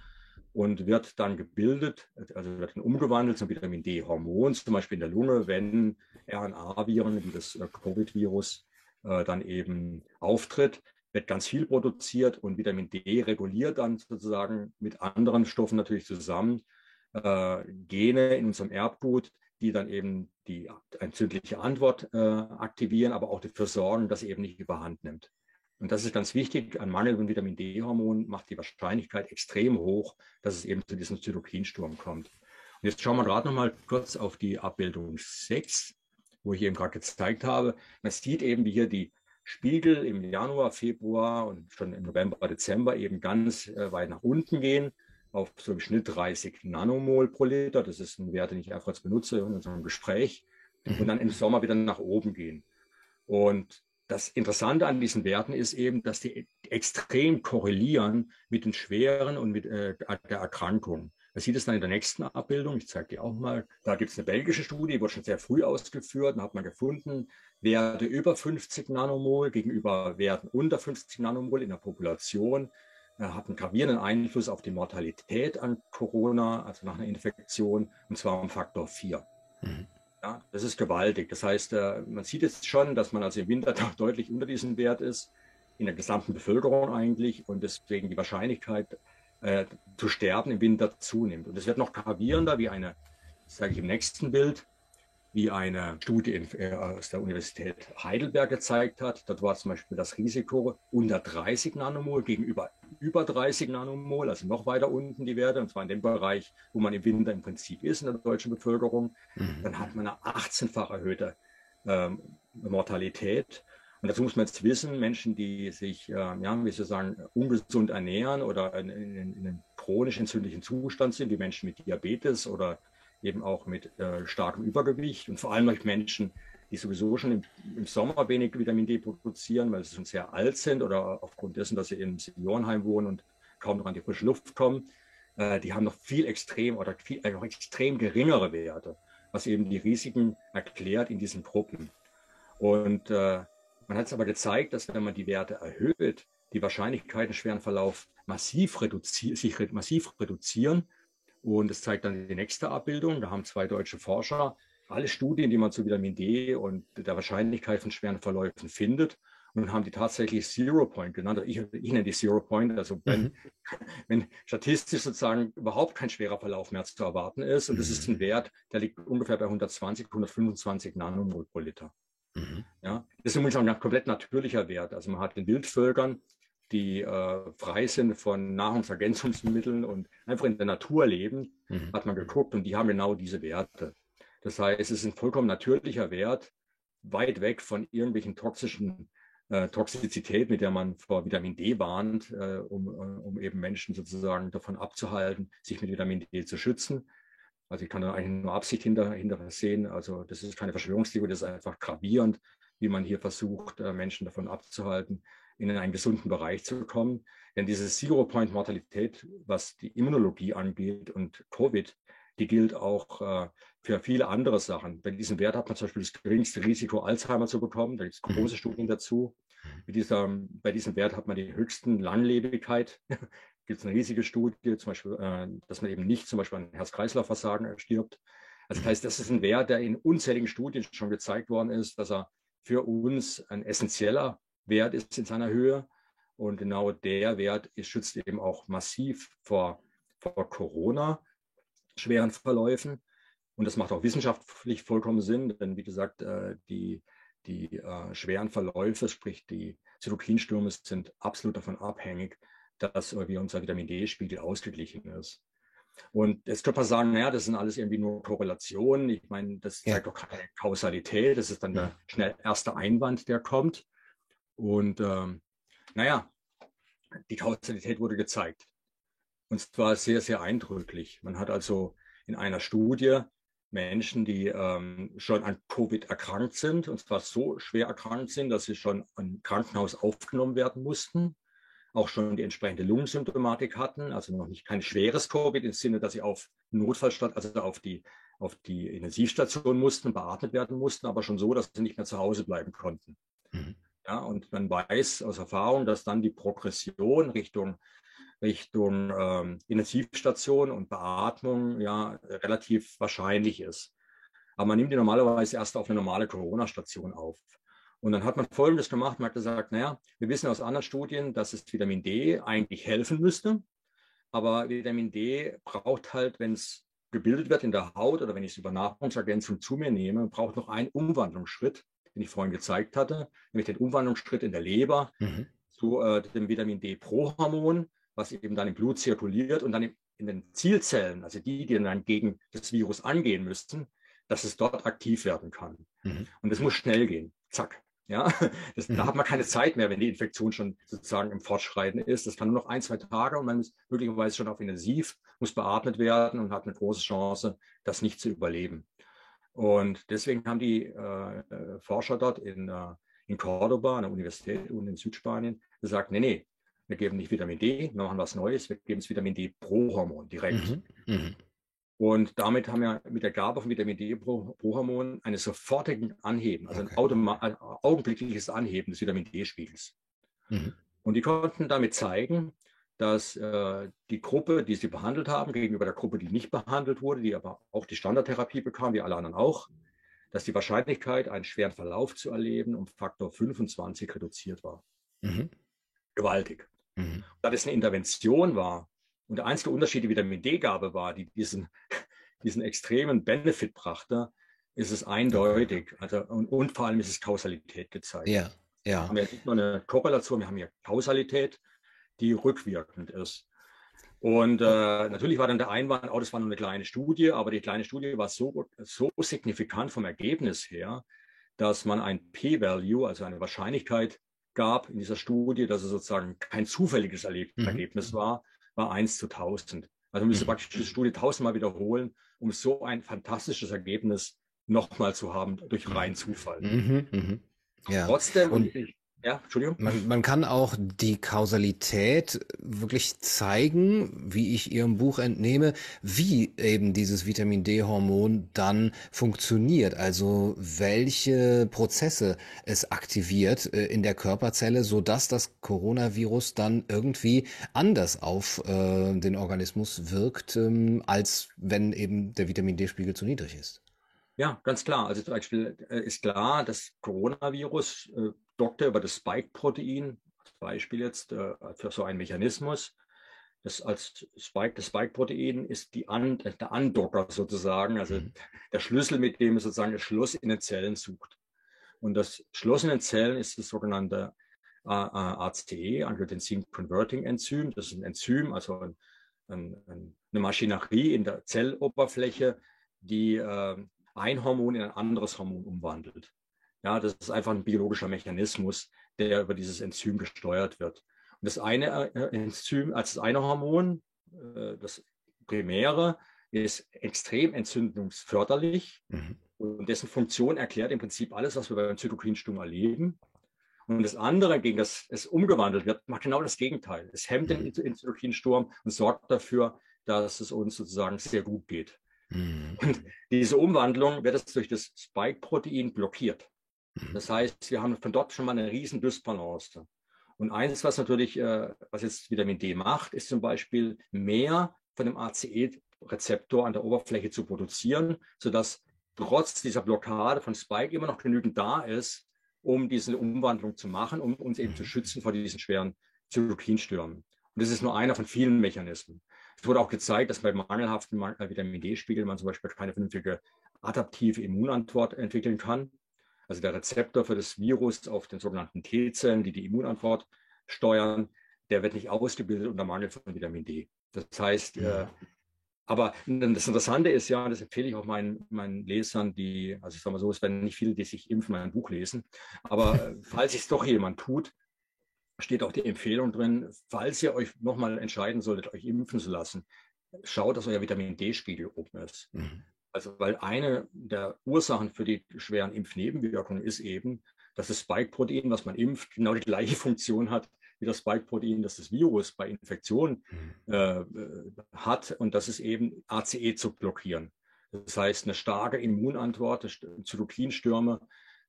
und wird dann gebildet, also wird dann umgewandelt zum Vitamin D-Hormon, zum Beispiel in der Lunge, wenn RNA-Viren wie das äh, Covid-Virus äh, dann eben auftritt, wird ganz viel produziert und Vitamin D reguliert dann sozusagen mit anderen Stoffen natürlich zusammen äh, Gene in unserem Erbgut, die dann eben die entzündliche Antwort aktivieren, aber auch dafür sorgen, dass sie eben nicht überhand nimmt. Und das ist ganz wichtig. Ein Mangel von Vitamin D-Hormon macht die Wahrscheinlichkeit extrem hoch, dass es eben zu diesem Zytokinsturm kommt. Und jetzt schauen wir gerade noch mal kurz auf die Abbildung 6, wo ich eben gerade gezeigt habe. Man sieht eben, wie hier die Spiegel im Januar, Februar und schon im November, Dezember eben ganz äh, weit nach unten gehen, auf so im Schnitt 30 Nanomol pro Liter. Das ist ein Wert, den ich einfach benutze in unserem Gespräch. Und dann im Sommer wieder nach oben gehen. Und das Interessante an diesen Werten ist eben, dass die extrem korrelieren mit den schweren und mit äh, der Erkrankung. Man sieht es dann in der nächsten Abbildung. Ich zeige die auch mal. Da gibt es eine belgische Studie, die wurde schon sehr früh ausgeführt. Da hat man gefunden, Werte über 50 Nanomol gegenüber Werten unter 50 Nanomol in der Population äh, hat gravierenden Einfluss auf die Mortalität an Corona, also nach einer Infektion, und zwar um Faktor 4. Mhm. Ja, das ist gewaltig. Das heißt, äh, man sieht jetzt schon, dass man also im Winter deutlich unter diesem Wert ist, in der gesamten Bevölkerung eigentlich, und deswegen die Wahrscheinlichkeit äh, zu sterben im Winter zunimmt. Und es wird noch gravierender, wie eine, sage ich im nächsten Bild, wie eine Studie in, äh, aus der Universität Heidelberg gezeigt hat. Dort war zum Beispiel das Risiko unter 30 Nanomol gegenüber über 30 Nanomol, also noch weiter unten die Werte, und zwar in dem Bereich, wo man im Winter im Prinzip ist in der deutschen Bevölkerung. Mhm. Dann hat man eine 18-fach erhöhte ähm, Mortalität. Und dazu muss man jetzt wissen, Menschen, die sich, äh, ja, wie Sie sagen, ungesund ernähren oder in, in, in einem chronisch entzündlichen Zustand sind, wie Menschen mit Diabetes oder eben auch mit äh, starkem Übergewicht und vor allem durch Menschen, die sowieso schon im, im, Sommer wenig Vitamin D produzieren, weil sie schon sehr alt sind oder aufgrund dessen, dass sie im Seniorenheim wohnen und kaum noch an die frische Luft kommen, äh, die haben noch viel extrem oder viel, noch extrem geringere Werte, was eben die Risiken erklärt in diesen Gruppen. Und äh, man hat es aber gezeigt, dass wenn man die Werte erhöht, die Wahrscheinlichkeiten schweren Verlauf massiv sich massiv reduzieren und das zeigt dann die nächste Abbildung. Da haben zwei deutsche Forscher alle Studien, die man zu Vitamin D und der Wahrscheinlichkeit von schweren Verläufen findet und haben die tatsächlich Zero Point genannt. Ich, ich nenne die Zero Point, also wenn, mhm. wenn statistisch sozusagen überhaupt kein schwerer Verlauf mehr zu erwarten ist. Und das ist ein mhm. Wert, der liegt ungefähr bei 120, 125 Nanomol pro Liter. Mhm. Ja, das ist übrigens auch ein komplett natürlicher Wert. Also man hat in Wildvölkern die äh, frei sind von Nahrungsergänzungsmitteln und einfach in der Natur leben, mhm. hat man geguckt und die haben genau diese Werte. Das heißt, es ist ein vollkommen natürlicher Wert, weit weg von irgendwelchen toxischen äh, Toxizität, mit der man vor Vitamin D warnt, äh, um, äh, um eben Menschen sozusagen davon abzuhalten, sich mit Vitamin D zu schützen. Also ich kann da eigentlich nur Absicht hinter, hinter sehen. Also das ist keine Verschwörungstheorie, das ist einfach gravierend, wie man hier versucht, äh, Menschen davon abzuhalten, in einen gesunden Bereich zu kommen. Denn diese Zero-Point-Mortalität, was die Immunologie angeht und Covid, die gilt auch äh, für viele andere Sachen. Bei diesem Wert hat man zum Beispiel das geringste Risiko, Alzheimer zu bekommen. Da gibt es große mhm. Studien dazu. Mit dieser, bei diesem Wert hat man die höchsten Langlebigkeit. gibt es eine riesige Studie, zum Beispiel, äh, dass man eben nicht zum Beispiel an Herz-Kreislauf-Versagen stirbt. Also das heißt, das ist ein Wert, der in unzähligen Studien schon gezeigt worden ist, dass er für uns ein essentieller Wert ist in seiner Höhe. Und genau der Wert ist, schützt eben auch massiv vor, vor Corona, schweren Verläufen. Und das macht auch wissenschaftlich vollkommen Sinn, denn wie gesagt, äh, die, die äh, schweren Verläufe, sprich die Zytokinstürme, sind absolut davon abhängig, dass irgendwie unser Vitamin D-Spiegel ausgeglichen ist. Und jetzt könnte man sagen, naja, das sind alles irgendwie nur Korrelationen. Ich meine, das zeigt doch keine Kausalität. Das ist dann der schnell erste Einwand, der kommt. Und ähm, naja, die Kausalität wurde gezeigt. Und zwar sehr, sehr eindrücklich. Man hat also in einer Studie Menschen, die ähm, schon an Covid erkrankt sind, und zwar so schwer erkrankt sind, dass sie schon im Krankenhaus aufgenommen werden mussten, auch schon die entsprechende Lungensymptomatik hatten, also noch nicht kein schweres Covid im Sinne, dass sie auf Notfallstadt, also auf die, auf die Intensivstation mussten, beatmet werden mussten, aber schon so, dass sie nicht mehr zu Hause bleiben konnten. Mhm. Ja, und man weiß aus Erfahrung, dass dann die Progression Richtung Richtung ähm, Intensivstation und Beatmung ja relativ wahrscheinlich ist. Aber man nimmt die normalerweise erst auf eine normale Corona-Station auf. Und dann hat man Folgendes gemacht, man hat gesagt, naja, wir wissen aus anderen Studien, dass es Vitamin D eigentlich helfen müsste. Aber Vitamin D braucht halt, wenn es gebildet wird in der Haut oder wenn ich es über Nahrungsergänzung zu mir nehme, braucht noch einen Umwandlungsschritt, den ich vorhin gezeigt hatte, nämlich den Umwandlungsschritt in der Leber mhm. zu äh, dem Vitamin D-Pro-Hormon was eben dann im Blut zirkuliert und dann in den Zielzellen, also die, die dann gegen das Virus angehen müssten, dass es dort aktiv werden kann. Mhm. Und es muss schnell gehen. Zack. Ja, das, mhm. da hat man keine Zeit mehr, wenn die Infektion schon sozusagen im Fortschreiten ist. Das kann nur noch ein, zwei Tage und man ist möglicherweise schon auf Intensiv, muss beatmet werden und hat eine große Chance, das nicht zu überleben. Und deswegen haben die äh, äh Forscher dort in, äh, in Cordoba, an der Universität unten in Südspanien, gesagt, nee, nee, wir geben nicht Vitamin D, wir machen was Neues, wir geben das Vitamin D pro Hormon direkt. Mhm. Mhm. Und damit haben wir mit der Gabe von Vitamin D pro, pro Hormon einen sofortigen Anheben, also ein, ein, augenblickliches Anheben des Vitamin D-Spiegels. Mhm. Und die konnten damit zeigen, dass äh, die Gruppe, die sie behandelt haben, gegenüber der Gruppe, die nicht behandelt wurde, die aber auch die Standardtherapie bekam, wie alle anderen auch, dass die Wahrscheinlichkeit, einen schweren Verlauf zu erleben, um Faktor 25 reduziert war. Mhm. Gewaltig. Mhm. Da das eine Intervention war und der einzige Unterschied die Vitamin D-Gabe war, die diesen, diesen extremen Benefit brachte, ist es eindeutig. Also, und, und vor allem ist es Kausalität gezeigt. Ja, ja. Wir haben ja nicht nur eine Korrelation, wir haben hier Kausalität, die rückwirkend ist. Und äh, natürlich war dann der Einwand, oh, das war nur eine kleine Studie, aber die kleine Studie war so, so signifikant vom Ergebnis her, dass man ein P-Value, also eine Wahrscheinlichkeit gab in dieser Studie, dass es sozusagen kein zufälliges mhm. Ergebnis war, war 1 zu 1000. Also müsste mhm. praktisch die Studie tausendmal wiederholen, um so ein fantastisches Ergebnis nochmal zu haben durch reinen Zufall. Mhm, mh. Ja. Trotzdem, und ich, ja, Entschuldigung. Man, man kann auch die Kausalität wirklich zeigen, wie ich Ihrem Buch entnehme, wie eben dieses Vitamin D-Hormon dann funktioniert. Also welche Prozesse es aktiviert äh, in der Körperzelle, so dass das Coronavirus dann irgendwie anders auf äh, den Organismus wirkt, ähm, als wenn eben der Vitamin D-Spiegel zu niedrig ist. Ja, ganz klar. Also zum Beispiel äh, ist klar, das Coronavirus äh, Doktor über das Spike-Protein, als Beispiel jetzt äh, für so einen Mechanismus. Das als Spike, das Spike-Protein ist die An, der Andocker sozusagen, also mhm. der Schlüssel, mit dem es sozusagen das Schloss in den Zellen sucht. Und das Schloss in den Zellen ist das sogenannte ACE, Angiotensin Converting Enzym. Das ist ein Enzym, also ein, ein, eine Maschinerie in der Zelloberfläche, die äh, ein Hormon in ein anderes Hormon umwandelt. Ja, das ist einfach ein biologischer Mechanismus, der über dieses Enzym gesteuert wird. Und das eine äh, Enzym, als das eine Hormon, äh, das primäre, ist extrem entzündungsförderlich mhm. und dessen Funktion erklärt im Prinzip alles, was wir beim Zytokinsturm erleben. Und das andere, gegen das es umgewandelt wird, macht genau das Gegenteil. Es hemmt mhm. den Zytokinsturm und sorgt dafür, dass es uns sozusagen sehr gut geht. Mhm. Und diese Umwandlung wird jetzt durch das Spike-Protein blockiert. Das heißt, wir haben von dort schon mal eine riesen Dysbalance. Und eines, was natürlich, äh, was jetzt Vitamin D macht, ist zum Beispiel mehr von dem ACE-Rezeptor an der Oberfläche zu produzieren, sodass trotz dieser Blockade von Spike immer noch genügend da ist, um diese Umwandlung zu machen, um uns eben zu schützen vor diesen schweren Zytokinstürmen. Und das ist nur einer von vielen Mechanismen. Es wurde auch gezeigt, dass bei mangelhaften Vitamin D-Spiegel man zum Beispiel keine vernünftige adaptive Immunantwort entwickeln kann. Also der Rezeptor für das Virus auf den sogenannten T-Zellen, die die Immunantwort steuern, der wird nicht ausgebildet unter Mangel von Vitamin D. Das heißt, ja. äh, aber das Interessante ist ja, das empfehle ich auch meinen, meinen Lesern, die, also ich sage mal so, es werden nicht viele, die sich impfen, mein Buch lesen. Aber äh, falls es doch jemand tut, steht auch die Empfehlung drin, falls ihr euch nochmal entscheiden solltet, euch impfen zu lassen, schaut, dass euer Vitamin D-Spiegel oben ist. Mhm. Also, weil eine der Ursachen für die schweren Impfnebenwirkungen ist eben, dass das Spike-Protein, was man impft, genau die gleiche Funktion hat wie das Spike-Protein, das das Virus bei Infektionen mhm. äh, hat. Und das ist eben ACE zu blockieren. Das heißt, eine starke Immunantwort, Zytokinstürme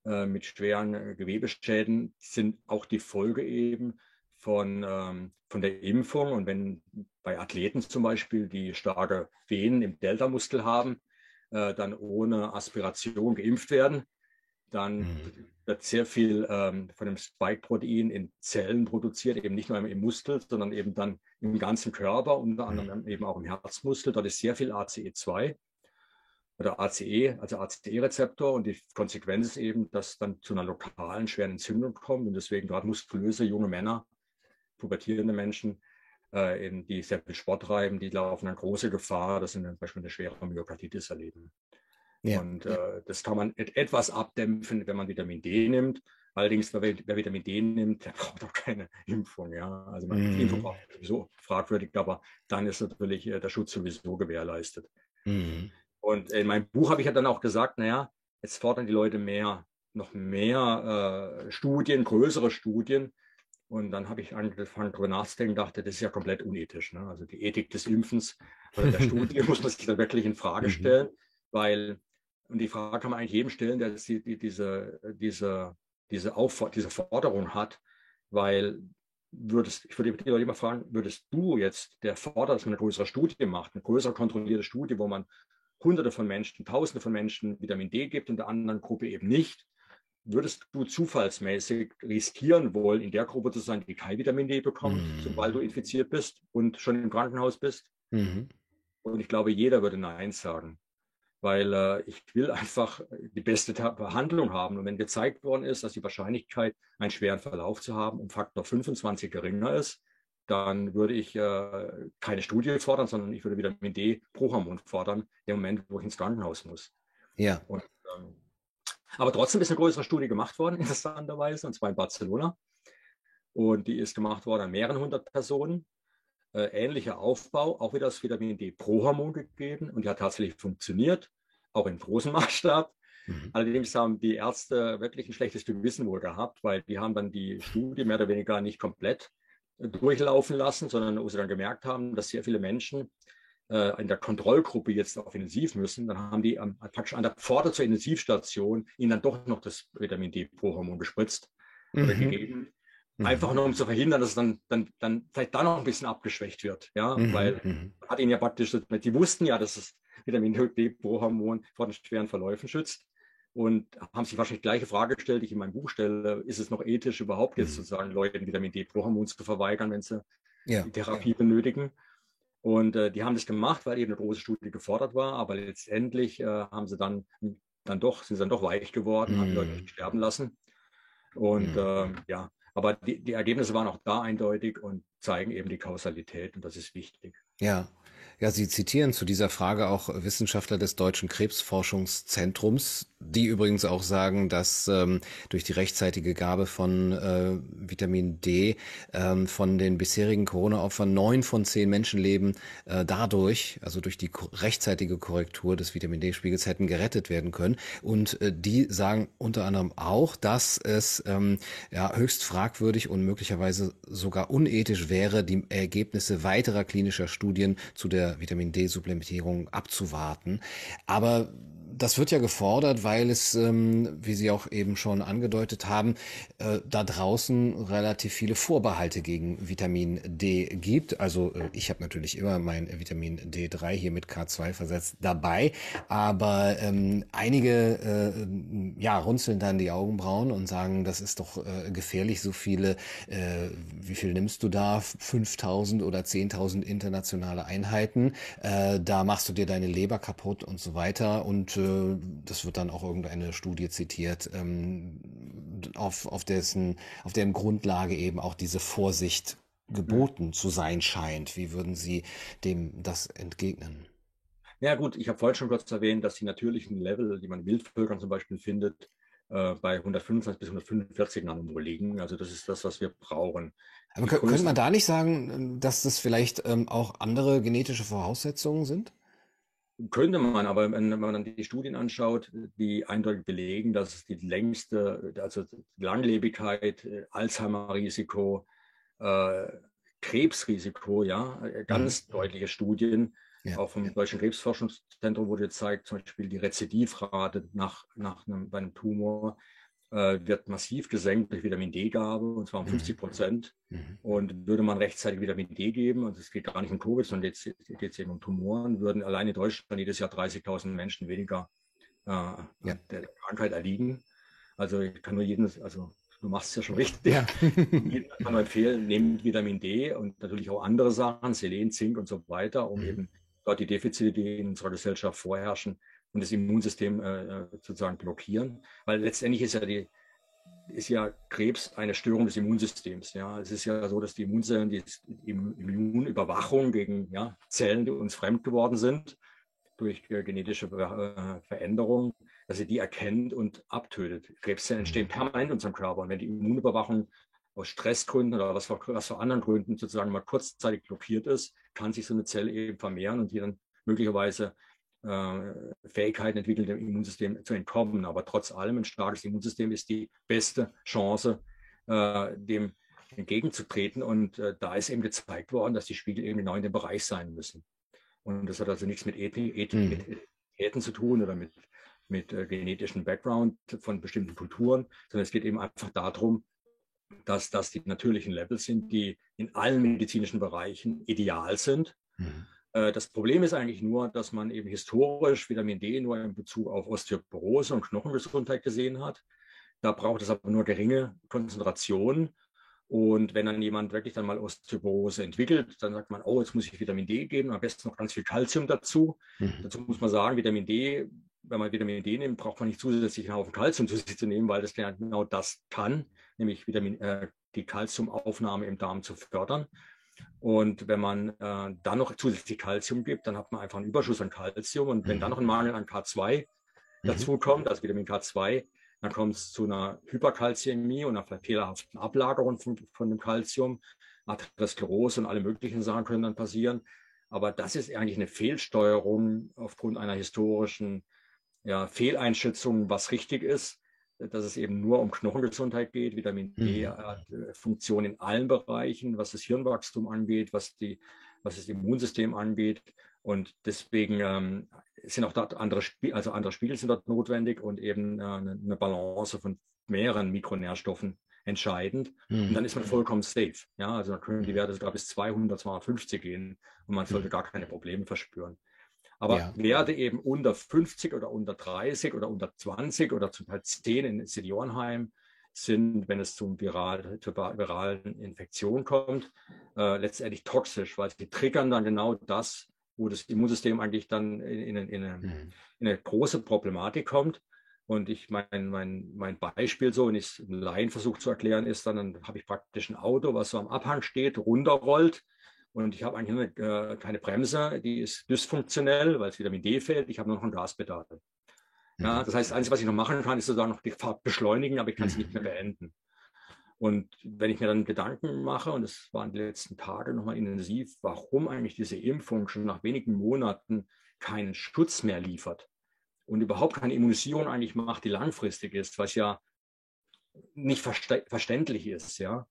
äh, mit schweren äh, Gewebeschäden sind auch die Folge eben von, ähm, von der Impfung. Und wenn bei Athleten zum Beispiel, die starke Venen im Deltamuskel haben, äh, dann ohne Aspiration geimpft werden, dann mhm. wird sehr viel ähm, von dem Spike-Protein in Zellen produziert, eben nicht nur im, Muskel, sondern eben dann im ganzen Körper, unter anderem mhm. eben auch im Herzmuskel. Dort ist sehr viel ACE2 oder ACE, also ACE-Rezeptor. Und die Konsequenz ist eben, dass dann zu einer lokalen schweren Entzündung kommt. Und deswegen gerade muskulöse junge Männer, pubertierende Menschen, äh, in, die sehr viel Sport treiben, die laufen eine große Gefahr, dass sie zum Beispiel eine schwere Myokarditis erleben. Ja. Und äh, das kann man et etwas abdämpfen, wenn man Vitamin D nimmt. Allerdings, wer, wer, Vitamin D nimmt, der braucht auch keine Impfung. Ja? Also man, mhm. Impfung braucht sowieso fragwürdig, aber dann ist natürlich äh, der Schutz sowieso gewährleistet. Mhm. Und in meinem Buch habe ich ja dann auch gesagt, naja, jetzt fordern die Leute mehr, noch mehr äh, Studien, größere Studien. Und dann habe ich angefangen, darüber nachzudenken, dachte, das ist ja komplett unethisch. Ne? Also die Ethik des Impfens oder der Studie muss man sich dann wirklich in Frage mhm. stellen, weil und die Frage kann man eigentlich jedem stellen, der die, die, diese, diese, diese, diese Forderung hat, weil würdest, ich würde die Leute immer fragen, würdest du jetzt, der fordert, dass man eine größere Studie macht, eine größere kontrollierte Studie, wo man hunderte von Menschen, tausende von Menschen Vitamin D gibt und der anderen Gruppe eben nicht, würdest du zufallsmäßig riskieren wollen, in der Gruppe zu sein, die kein Vitamin D bekommt, mhm. sobald du infiziert bist und schon im Krankenhaus bist? Mhm. Und ich glaube, jeder würde Nein sagen weil äh, ich will einfach die beste Behandlung haben. Und wenn gezeigt worden ist, dass die Wahrscheinlichkeit, einen schweren Verlauf zu haben, um Faktor 25 geringer ist, dann würde ich äh, keine Studie fordern, sondern ich würde Vitamin D Prohormon fordern, im Moment, wo ich ins Krankenhaus muss. Ja. Und, ähm, aber trotzdem ist eine größere Studie gemacht worden, interessanterweise, und zwar in Barcelona. Und die ist gemacht worden an mehreren hundert Personen. Äh, ähnlicher Aufbau, auch wieder das Vitamin D Pro-Hormon gegeben und die hat tatsächlich funktioniert, auch in großem Maßstab. Mhm. Allerdings haben die Ärzte wirklich ein schlechtes Gewissen wohl gehabt, weil die haben dann die Studie mehr oder weniger nicht komplett durchlaufen lassen, sondern wo sie dann gemerkt haben, dass sehr viele Menschen in der Kontrollgruppe jetzt auf Intensiv müssen, dann haben die ähm, praktisch an der Pforte zur Intensivstation ihnen dann doch noch das Vitamin D Pro-Hormon gespritzt mhm. oder gegeben. Mhm. Einfach nur um zu verhindern, dass es dann, dann, dann vielleicht da noch ein bisschen abgeschwächt wird. Ja, mhm. weil mhm. hat ihnen ja praktisch, die wussten ja, dass es Vitamin D Pro-Hormon vor den schweren Verläufen schützt und haben sich wahrscheinlich die gleiche Frage gestellt, die ich in meinem Buch stelle, ist es noch ethisch überhaupt jetzt mhm. sozusagen Leuten Vitamin D Pro-Hormon zu verweigern, wenn sie ja. die Therapie ja. benötigen? Und äh, die haben das gemacht, weil eben eine große Studie gefordert war, aber letztendlich äh, haben sie dann, dann doch, sind sie dann doch weich geworden, mhm. haben die Leute nicht sterben lassen. Und mhm. äh, ja, aber die, die Ergebnisse waren auch da eindeutig und zeigen eben die Kausalität und das ist wichtig. Ja, ja, Sie zitieren zu dieser Frage auch Wissenschaftler des Deutschen Krebsforschungszentrums, die übrigens auch sagen, dass ähm, durch die rechtzeitige Gabe von äh, Vitamin D ähm, von den bisherigen Corona-Opfern neun von zehn Menschenleben äh, dadurch, also durch die rechtzeitige Korrektur des Vitamin D-Spiegels hätten gerettet werden können. Und äh, die sagen unter anderem auch, dass es ähm, ja, höchst fragwürdig und möglicherweise sogar unethisch wäre, die Ergebnisse weiterer klinischer Studien zu der Vitamin D-Supplementierung abzuwarten. Aber das wird ja gefordert, weil es, ähm, wie Sie auch eben schon angedeutet haben, äh, da draußen relativ viele Vorbehalte gegen Vitamin D gibt. Also äh, ich habe natürlich immer mein Vitamin D3 hier mit K2 versetzt dabei, aber ähm, einige äh, ja runzeln dann die Augenbrauen und sagen, das ist doch äh, gefährlich, so viele, äh, wie viel nimmst du da? 5000 oder 10.000 internationale Einheiten. Äh, da machst du dir deine Leber kaputt und so weiter und äh, das wird dann auch irgendeine Studie zitiert, ähm, auf, auf, dessen, auf deren Grundlage eben auch diese Vorsicht geboten zu sein scheint. Wie würden Sie dem das entgegnen? Ja gut, ich habe vorhin schon kurz erwähnt, dass die natürlichen Level, die man in Wildvölkern zum Beispiel findet, äh, bei 125 bis 145 Nanomol liegen. Also das ist das, was wir brauchen. Aber könnte man da nicht sagen, dass das vielleicht ähm, auch andere genetische Voraussetzungen sind? Könnte man, aber wenn man dann die Studien anschaut, die eindeutig belegen, dass die längste, also Langlebigkeit, äh, Alzheimer-Risiko, äh, Krebsrisiko, ja, äh, ganz mhm. deutliche Studien, ja. Auch vom Deutschen Krebsforschungszentrum wurde gezeigt, zum Beispiel die Rezidivrate nach, nach einem, bei einem Tumor äh, wird massiv gesenkt durch Vitamin D-Gabe, und zwar um 50 mhm. Prozent. Mhm. Und würde man rechtzeitig Vitamin D geben, und es geht gar nicht um Covid, sondern jetzt geht es eben um Tumoren, würden allein in Deutschland jedes Jahr 30.000 Menschen weniger äh, ja. der Krankheit erliegen. Also ich kann nur jeden, also du machst es ja schon richtig. Ja. Jeden kann man empfehlen, nehmt Vitamin D und natürlich auch andere Sachen, Selen, Zink und so weiter, um mhm. eben dort die Defizite, die in unserer Gesellschaft vorherrschen und das Immunsystem äh, äh, sozusagen blockieren. Weil letztendlich ist ja die, ist ja Krebs eine Störung des Immunsystems. Ja, es ist ja so, dass die Immunzellen, die Immunüberwachung gegen ja, Zellen, die uns fremd geworden sind durch äh, genetische äh, Veränderungen, dass sie die erkennt und abtötet. Krebszellen entstehen permanent in unserem Körper. Und wenn die Immunüberwachung aus Stressgründen oder was für, was für anderen Gründen sozusagen mal kurzzeitig blockiert ist, kann sich so eine Zelle eben vermehren und die dann möglicherweise Fähigkeiten entwickelt, dem Immunsystem zu entkommen. Aber trotz allem ein starkes Immunsystem ist die beste Chance, äh, dem entgegenzutreten. Und äh, da ist eben gezeigt worden, dass die Spiegel eben genau in dem Bereich sein müssen. Und das hat also nichts mit Ethik, Ethik, mhm. mit zu tun oder mit, mit äh, genetischen Background von bestimmten Kulturen, sondern es geht eben einfach darum, dass das die natürlichen Levels sind, die in allen medizinischen Bereichen ideal sind. Mhm. Äh, das Problem ist eigentlich nur, dass man eben historisch Vitamin D nur in Bezug auf Osteoporose und Knochengesundheit gesehen hat. Da braucht es aber nur geringe Konzentration. Und wenn dann jemand wirklich dann mal Osteoporose entwickelt, dann sagt man, oh, jetzt muss ich Vitamin D geben, am besten noch ganz viel Kalzium dazu. Mhm. Dazu muss man sagen, Vitamin D, wenn man Vitamin D nimmt, braucht man nicht zusätzlich einen Haufen Kalzium zu sich zu nehmen, weil das genau das kann nämlich Vitamin, äh, die Kalziumaufnahme im Darm zu fördern. Und wenn man äh, dann noch zusätzlich Kalzium gibt, dann hat man einfach einen Überschuss an Kalzium. Und wenn mhm. dann noch ein Mangel an K2 mhm. dazu kommt, also Vitamin K2, dann kommt es zu einer Hyperkalziämie und einer fehlerhaften Ablagerung von, von dem Kalzium. Atherosklerose und alle möglichen Sachen können dann passieren. Aber das ist eigentlich eine Fehlsteuerung aufgrund einer historischen ja, Fehleinschätzung, was richtig ist dass es eben nur um Knochengesundheit geht. Vitamin D mhm. hat äh, Funktion in allen Bereichen, was das Hirnwachstum angeht, was, die, was das Immunsystem angeht. Und deswegen ähm, sind auch dort andere, Spie also andere Spiegel sind dort notwendig und eben äh, eine Balance von mehreren Mikronährstoffen entscheidend. Mhm. Und dann ist man vollkommen safe. Ja, also dann können die Werte sogar bis 200, 250 gehen und man sollte mhm. gar keine Probleme verspüren. Aber ja. Werte eben unter 50 oder unter 30 oder unter 20 oder zum Teil 10 in Seniorenheim sind, wenn es zum viral, zur viralen Infektion kommt, äh, letztendlich toxisch, weil sie triggern dann genau das, wo das Immunsystem eigentlich dann in, in, in, eine, mhm. in eine, große Problematik kommt. Und ich mein, mein, mein Beispiel so, wenn ich es im Laien versuche zu erklären, ist dann, dann habe ich praktisch ein Auto, was so am Abhang steht, runterrollt und ich habe eigentlich eine, äh, keine Bremse, die ist dysfunktionell, weil es Vitamin D fehlt. Ich habe nur noch ein Gaspedal. Ja, mhm. das heißt, das Einzige, was ich noch machen kann, ist sozusagen noch die Fahrt beschleunigen, aber ich kann es nicht mehr mhm. beenden. Und wenn ich mir dann Gedanken mache, und das waren die letzten Tage nochmal intensiv, warum eigentlich diese Impfung schon nach wenigen Monaten keinen Schutz mehr liefert und überhaupt keine Immunisierung eigentlich macht, die langfristig ist, was ja nicht verständlich ist, ja.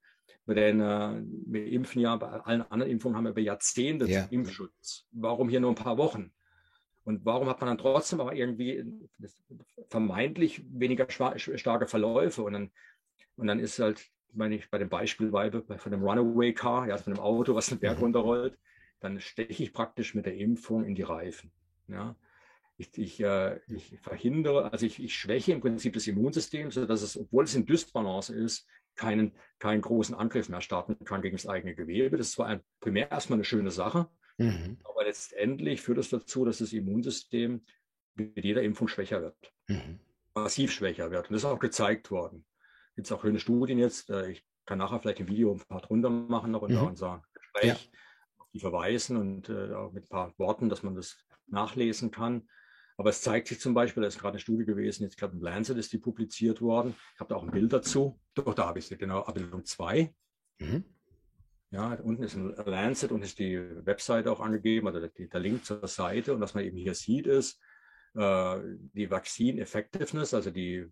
Denn äh, wir impfen ja, bei allen anderen Impfungen haben wir über Jahrzehnte ja. Impfschutz. Warum hier nur ein paar Wochen? Und warum hat man dann trotzdem aber irgendwie vermeintlich weniger starke Verläufe? Und dann, und dann ist halt, meine ich, bei dem Beispiel von dem Runaway Car, ja, von dem Auto, was den Berg mhm. runterrollt, dann steche ich praktisch mit der Impfung in die Reifen. Ja. Ich, ich, äh, ich verhindere, also ich, ich schwäche im Prinzip das Immunsystem, sodass es, obwohl es in Dysbalance ist, keinen, keinen großen Angriff mehr starten kann gegen das eigene Gewebe. Das ist zwar ein, primär erstmal eine schöne Sache, mhm. aber letztendlich führt es das dazu, dass das Immunsystem mit jeder Impfung schwächer wird. Mhm. Massiv schwächer wird. Und das ist auch gezeigt worden. Gibt es auch schöne Studien jetzt. Äh, ich kann nachher vielleicht ein Video ein paar drunter machen, noch unter mhm. unser Gespräch, ja. die verweisen und äh, auch mit ein paar Worten, dass man das nachlesen kann. Aber es zeigt sich zum Beispiel, da ist gerade eine Studie gewesen, jetzt ich im Lancet ist die publiziert worden. Ich habe da auch ein Bild dazu. Doch, da habe ich sie, genau, Abbildung 2. Mhm. Ja, unten ist ein Lancet und ist die Webseite auch angegeben, also der, der Link zur Seite. Und was man eben hier sieht, ist äh, die Vaccine Effectiveness, also die,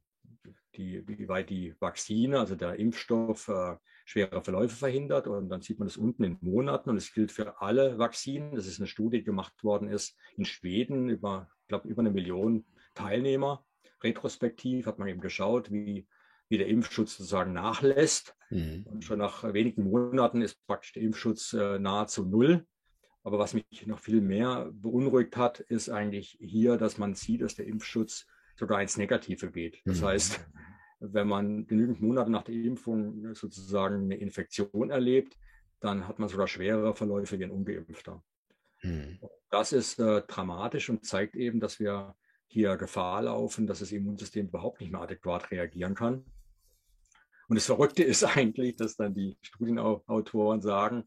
die, wie weit die Vakzine, also der Impfstoff, äh, schwere Verläufe verhindert. Und dann sieht man das unten in Monaten und es gilt für alle Vakzinen. Das ist eine Studie, die gemacht worden ist in Schweden über, glaube, über eine Million Teilnehmer. Retrospektiv hat man eben geschaut, wie, wie der Impfschutz sozusagen nachlässt. Mhm. Und schon nach wenigen Monaten ist praktisch der Impfschutz äh, nahezu null. Aber was mich noch viel mehr beunruhigt hat, ist eigentlich hier, dass man sieht, dass der Impfschutz sogar ins Negative geht. Das mhm. heißt, wenn man genügend Monate nach der Impfung sozusagen eine Infektion erlebt, dann hat man sogar schwerere Verläufe wie ein Ungeimpfter. Hm. Das ist äh, dramatisch und zeigt eben, dass wir hier Gefahr laufen, dass das Immunsystem überhaupt nicht mehr adäquat reagieren kann. Und das Verrückte ist eigentlich, dass dann die Studienautoren sagen,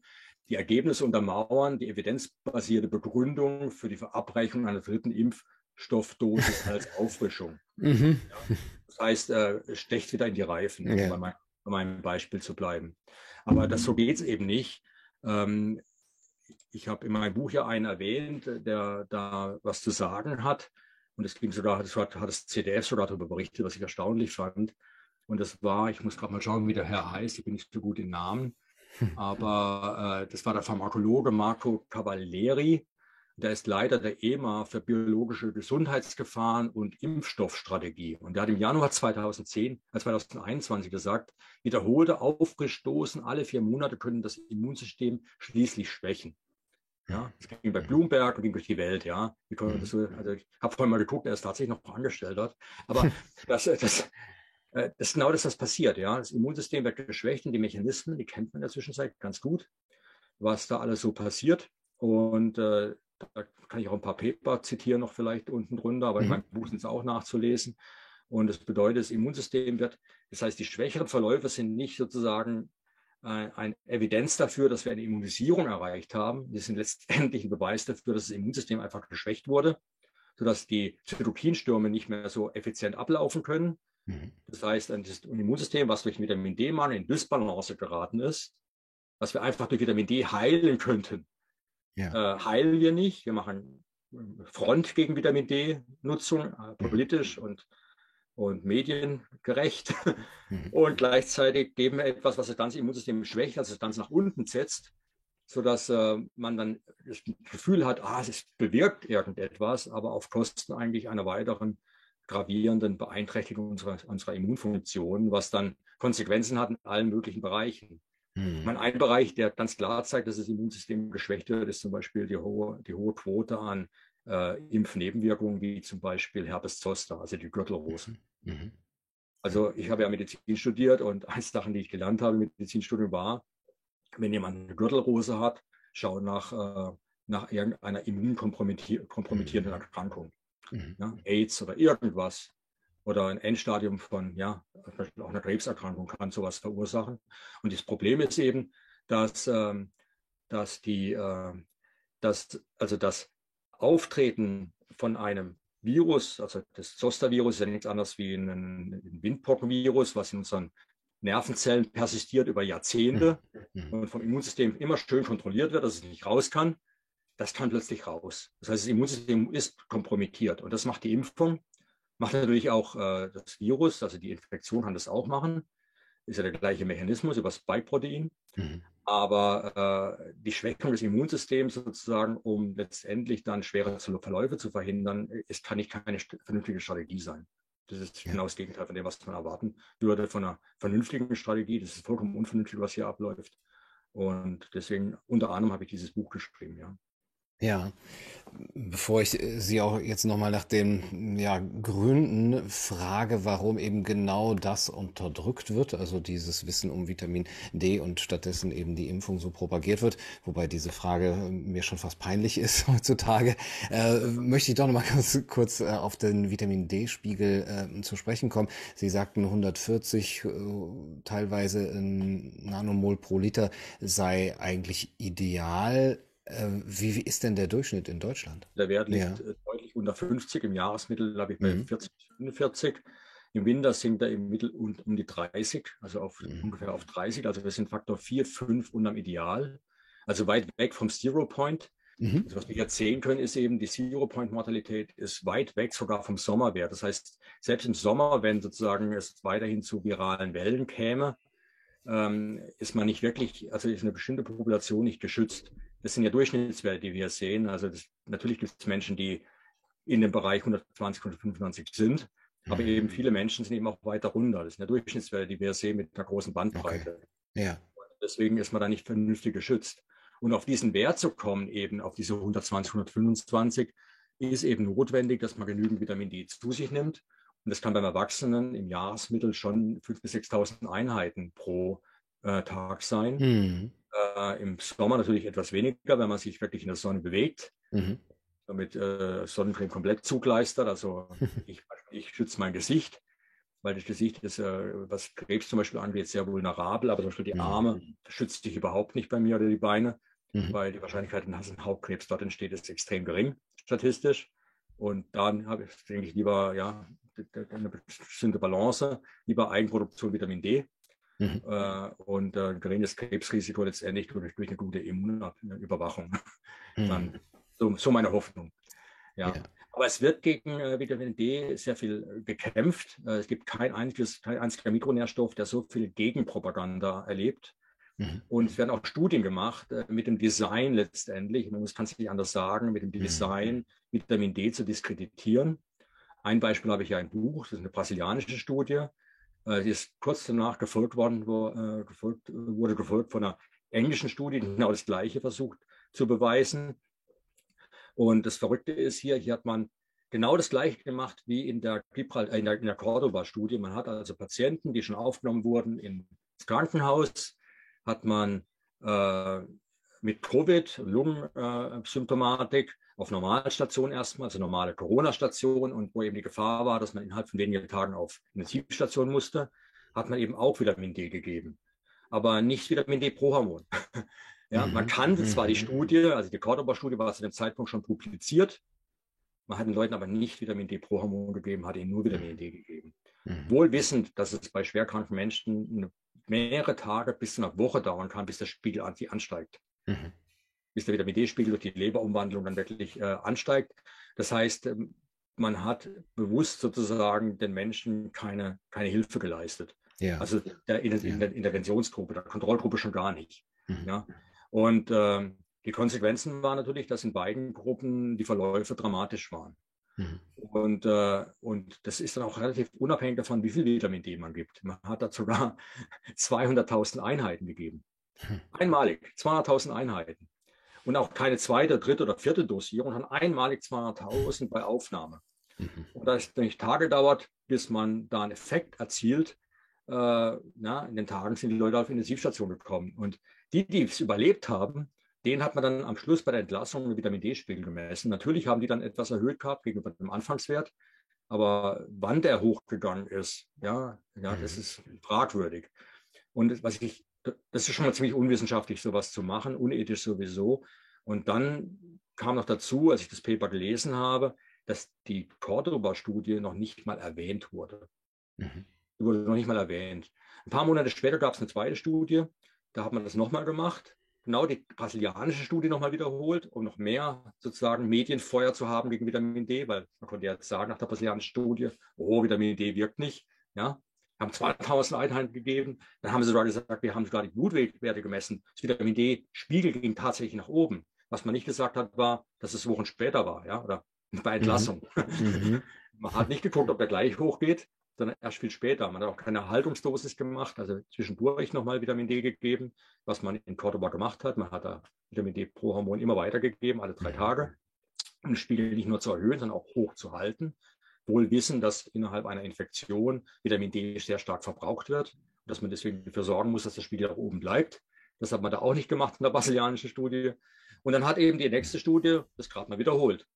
die Ergebnisse untermauern die evidenzbasierte Begründung für die Verabreichung einer dritten Impfstoffdosis als Auffrischung. Mhm. Ja. Das heißt, äh, stecht wieder in die Reifen, ja. um bei, bei, meinem Beispiel zu bleiben. Aber das so geht es eben nicht. Ähm, ich habe in meinem Buch ja einen erwähnt, der da was zu sagen hat. Und es ging sogar, das hat, hat das CDF sogar darüber berichtet, was ich erstaunlich fand. Und das war, ich muss gerade mal schauen, wie der Herr heißt, ich bin nicht so gut im Namen, aber äh, das war der Pharmakologe Marco Cavalieri. Der ist Leiter der EMA für biologische Gesundheitsgefahren und Impfstoffstrategie. Und der hat im Januar 2010, äh 2021 gesagt, wiederholte Auffrischdosen alle vier Monate können das Immunsystem schließlich schwächen. Ja, das ging bei Bloomberg und ging durch die Welt, ja. also ich habe vorhin mal geguckt, er ist tatsächlich noch angestellt dort. Aber das, das, das ist genau das, was passiert, ja. Das Immunsystem wird geschwächt und die Mechanismen, die kennt man in der Zwischenzeit ganz gut, was da alles so passiert. Und äh, da kann ich auch ein paar Paper zitieren, noch vielleicht unten drunter, aber mhm. in meinem Buch sind es auch nachzulesen. Und das bedeutet, das Immunsystem wird, das heißt, die schwächeren Verläufe sind nicht sozusagen äh, eine Evidenz dafür, dass wir eine Immunisierung erreicht haben. Die sind letztendlich ein Beweis dafür, dass das Immunsystem einfach geschwächt wurde, sodass die Zytokinstürme nicht mehr so effizient ablaufen können. Mhm. Das heißt, das Immunsystem, was durch Vitamin D-Mangel in Dysbalance geraten ist, was wir einfach durch Vitamin D heilen könnten, ja. äh, heilen wir nicht. Wir machen Front gegen Vitamin D-Nutzung, äh, politisch mhm. und, und mediengerecht. Mhm. Und gleichzeitig geben wir etwas, was das ganze Immunsystem schwächt, also das Ganze nach unten setzt, sodass äh, man dann das Gefühl hat, ah, es bewirkt irgendetwas, aber auf Kosten eigentlich einer weiteren gravierenden Beeinträchtigung unserer, unserer Immunfunktion, was dann Konsequenzen hat in allen möglichen Bereichen. Mhm. Meine, ein Bereich, der ganz klar zeigt, dass das Immunsystem geschwächt wird, ist zum Beispiel die hohe, die hohe Quote an äh, Impfnebenwirkungen, wie zum Beispiel Herpes zoster, also die Gürtelrose. Mhm. mhm. Also ich habe ja Medizin studiert und eins Sachen, die ich gelernt habe im Medizinstudium war, wenn jemand eine Gürtelrose hat, schau nach, äh, nach irgendeiner immunkompromittierenden mhm. Erkrankung. Mhm. Ja, AIDS oder irgendwas oder ein Endstadium von, ja, auch einer Krebserkrankung kann sowas verursachen. Und das Problem ist eben, dass, ähm, dass die, äh, dass, also das Auftreten von einem Virus, also das Zoster-Virus ist ja nichts anderes wie ein, ein Windpockenvirus, was in unseren Nervenzellen persistiert über Jahrzehnte mhm. und vom Immunsystem immer schön kontrolliert wird, dass es nicht raus kann. Das kann plötzlich raus. Das heißt, das Immunsystem ist kompromittiert und das macht die Impfung Macht natürlich auch äh, das Virus, also die Infektion kann das auch machen. Ist ja der gleiche Mechanismus über Spike-Protein. Mhm. Aber äh, die Schwächung des Immunsystems sozusagen, um letztendlich dann schwere Verläufe zu verhindern, ist, kann nicht keine vernünftige Strategie sein. Das ist ja. genau das Gegenteil von dem, was man erwarten würde von einer vernünftigen Strategie. Das ist vollkommen unvernünftig, was hier abläuft. Und deswegen, unter anderem, habe ich dieses Buch geschrieben, ja. Ja, Bevor ich äh, Sie auch jetzt nochmal nach den ja, Gründen frage, warum eben genau das unterdrückt wird, also dieses Wissen um Vitamin D und stattdessen eben die Impfung so propagiert wird, wobei diese Frage mir schon fast peinlich ist heutzutage, äh, möchte ich doch nochmal ganz kurz äh, auf den Vitamin D-Spiegel äh, zu sprechen kommen. Sie sagten 140 äh, teilweise in Nanomol pro Liter sei eigentlich ideal. Äh, wie, wie ist denn der Durchschnitt in Deutschland? Der Wert liegt ja. Äh, deutlich unter 50. Im Jahresmittel habe ich bei mhm. 40, 45. Im Winter sinkt er im Mittel um, um die 30, also auf mhm. ungefähr auf 30. Also wir sind Faktor 4, 5 unterm Ideal. Also weit weg vom Zero Point. Mhm. Also was wir jetzt sehen können, ist eben, die Zero Point Mortalität ist weit weg sogar vom Sommerwert. Das heißt, selbst im Sommer, wenn sozusagen es weiterhin zu viralen Wellen käme, ähm, ist man nicht wirklich, also ist eine bestimmte Population nicht geschützt. Das sind ja Durchschnittswerte, die wir sehen. Also das, natürlich gibt es Menschen, die in dem Bereich 120, 125 sind, aber mhm. eben viele Menschen sind eben auch weiter runter. Das sind ja Durchschnittswerte, die wir sehen mit einer großen Bandbreite. Okay. Ja. Deswegen ist man da nicht vernünftig geschützt. Und auf diesen Wert zu kommen, eben auf diese 120, 125, ist eben notwendig, dass man genügend Vitamin D zu sich nimmt. Und das kann beim Erwachsenen im Jahresmittel schon 5.000 bis 6.000 Einheiten pro äh, Tag sein. Mhm. Äh, Im Sommer natürlich etwas weniger, wenn man sich wirklich in der Sonne bewegt. Mhm. Damit äh, Sonnencreme komplett zugleistert. Also ich, ich schütze mein Gesicht, weil das Gesicht ist, äh, was Krebs zum Beispiel angeht, sehr vulnerabel. Aber zum Beispiel die mhm. Arme schützt sich überhaupt nicht bei mir oder die Beine, mhm. weil die Wahrscheinlichkeit, dass ein Hauptkrebs dort entsteht, ist extrem gering, statistisch. Und dann habe ich, denke ich, lieber ja, eine bestimmte Balance, lieber Eigenproduktion Vitamin D Mhm. Äh, und äh, geringes Krebsrisiko letztendlich durch, durch eine gute Immunüberwachung. Mhm. Dann, so, so, meine Hoffnung. Ja. ja. Aber es wird gegen äh, Vitamin D sehr viel gekämpft. Äh, es gibt kein einziges, kein einziger Mikronährstoff, der so viel Gegenpropaganda erlebt. Mhm. Und es werden auch Studien gemacht mit dem Design letztendlich, man kann es nicht anders sagen, mit dem mhm. Design Vitamin D zu diskreditieren. Ein Beispiel habe ich ja ein Buch, das ist eine brasilianische Studie. Äh, die ist kurz danach gefolgt worden, wo, äh, gefolgt, wurde gefolgt von einer englischen Studie, die genau das Gleiche versucht zu beweisen. Und das Verrückte ist hier, hier hat man genau das Gleiche gemacht wie in der, äh, in der, in der Cordoba-Studie. Man hat also Patienten, die schon aufgenommen wurden ins Krankenhaus, hat man äh, mit Covid, Lungensymptomatik, auf Normalstation erstmal, also normale Corona-Station und wo eben die Gefahr war, dass man innerhalb von wenigen Tagen auf Intensivstation musste, hat man eben auch Vitamin D gegeben. Aber nicht Vitamin D pro Hormon. ja, mhm. Man kannte zwar die mhm. Studie, also die Cordoba-Studie war zu dem Zeitpunkt schon publiziert, man hat den Leuten aber nicht Vitamin D pro Hormon gegeben, hat ihnen nur Vitamin D gegeben. Mhm. Wohl wissend, dass es bei schwerkranken Menschen mehrere Tage bis zu einer Woche dauern kann, bis der Spiegel ansteigt. Mhm bis der Vitamin D-Spiegel durch die Leberumwandlung dann wirklich äh, ansteigt. Das heißt, ähm, man hat bewusst sozusagen den Menschen keine, keine Hilfe geleistet. Ja. Also der, in, in, der Interventionsgruppe, der Kontrollgruppe schon gar nicht. Mhm. Ja. Und ähm, die Konsequenzen waren natürlich, dass in beiden Gruppen die Verläufe dramatisch waren. Mhm. Und, äh, und das ist dann auch relativ unabhängig davon, wie viel Vitamin D man gibt. Man hat da sogar 200.000 Einheiten gegeben. Mhm. Einmalig, 200.000 Einheiten und auch keine zweite, dritte oder vierte Dosierung, sondern einmalig 200.000 bei Aufnahme. Mhm. Und da es nicht Tage dauert, bis man da einen Effekt erzielt, äh, na, in den Tagen sind die Leute auf Intensivstation gekommen. Und die, die es überlebt haben, den hat man dann am Schluss bei der Entlassung einen Vitamin D-Spiegel gemessen. Natürlich haben die dann etwas erhöht gehabt gegenüber dem Anfangswert, aber wann der hochgegangen ist, ja, ja, das mhm. ist fragwürdig. Und was ich das ist schon mal ziemlich unwissenschaftlich, sowas zu machen, unethisch sowieso. Und dann kam noch dazu, als ich das Paper gelesen habe, dass die Cordoba-Studie noch nicht mal erwähnt wurde. Mhm. Die wurde noch nicht mal erwähnt. Ein paar Monate später gab es eine zweite Studie, da hat man das nochmal gemacht, genau die brasilianische Studie nochmal wiederholt, um noch mehr sozusagen Medienfeuer zu haben gegen Vitamin D, weil man konnte ja sagen nach der brasilianischen Studie, oh, Vitamin D wirkt nicht. Ja, haben 2000 Einheiten gegeben. Dann haben sie sogar gesagt, wir haben sogar die Blutwerte gemessen. Das Vitamin D-Spiegel ging tatsächlich nach oben. Was man nicht gesagt hat, war, dass es Wochen später war, ja, oder bei Entlassung. Mhm. mhm. man hat nicht geguckt, ob der gleich hochgeht, dann erst viel später. Man hat auch keine Erhaltungsdosis gemacht, also zwischendurch nochmal Vitamin D gegeben, was man in Cordoba gemacht hat. Man hat da Vitamin D pro Hormon immer weitergegeben, alle drei Tage, um den Spiegel nicht nur zu erhöhen, sondern auch hoch zu halten. Wohl wissen, dass innerhalb einer Infektion Vitamin D sehr stark verbraucht wird und dass man deswegen dafür sorgen muss, dass der Spiegel auch oben bleibt. Das hat man da auch nicht gemacht in der brasilianischen Studie. Und dann hat eben die nächste Studie das gerade mal wiederholt.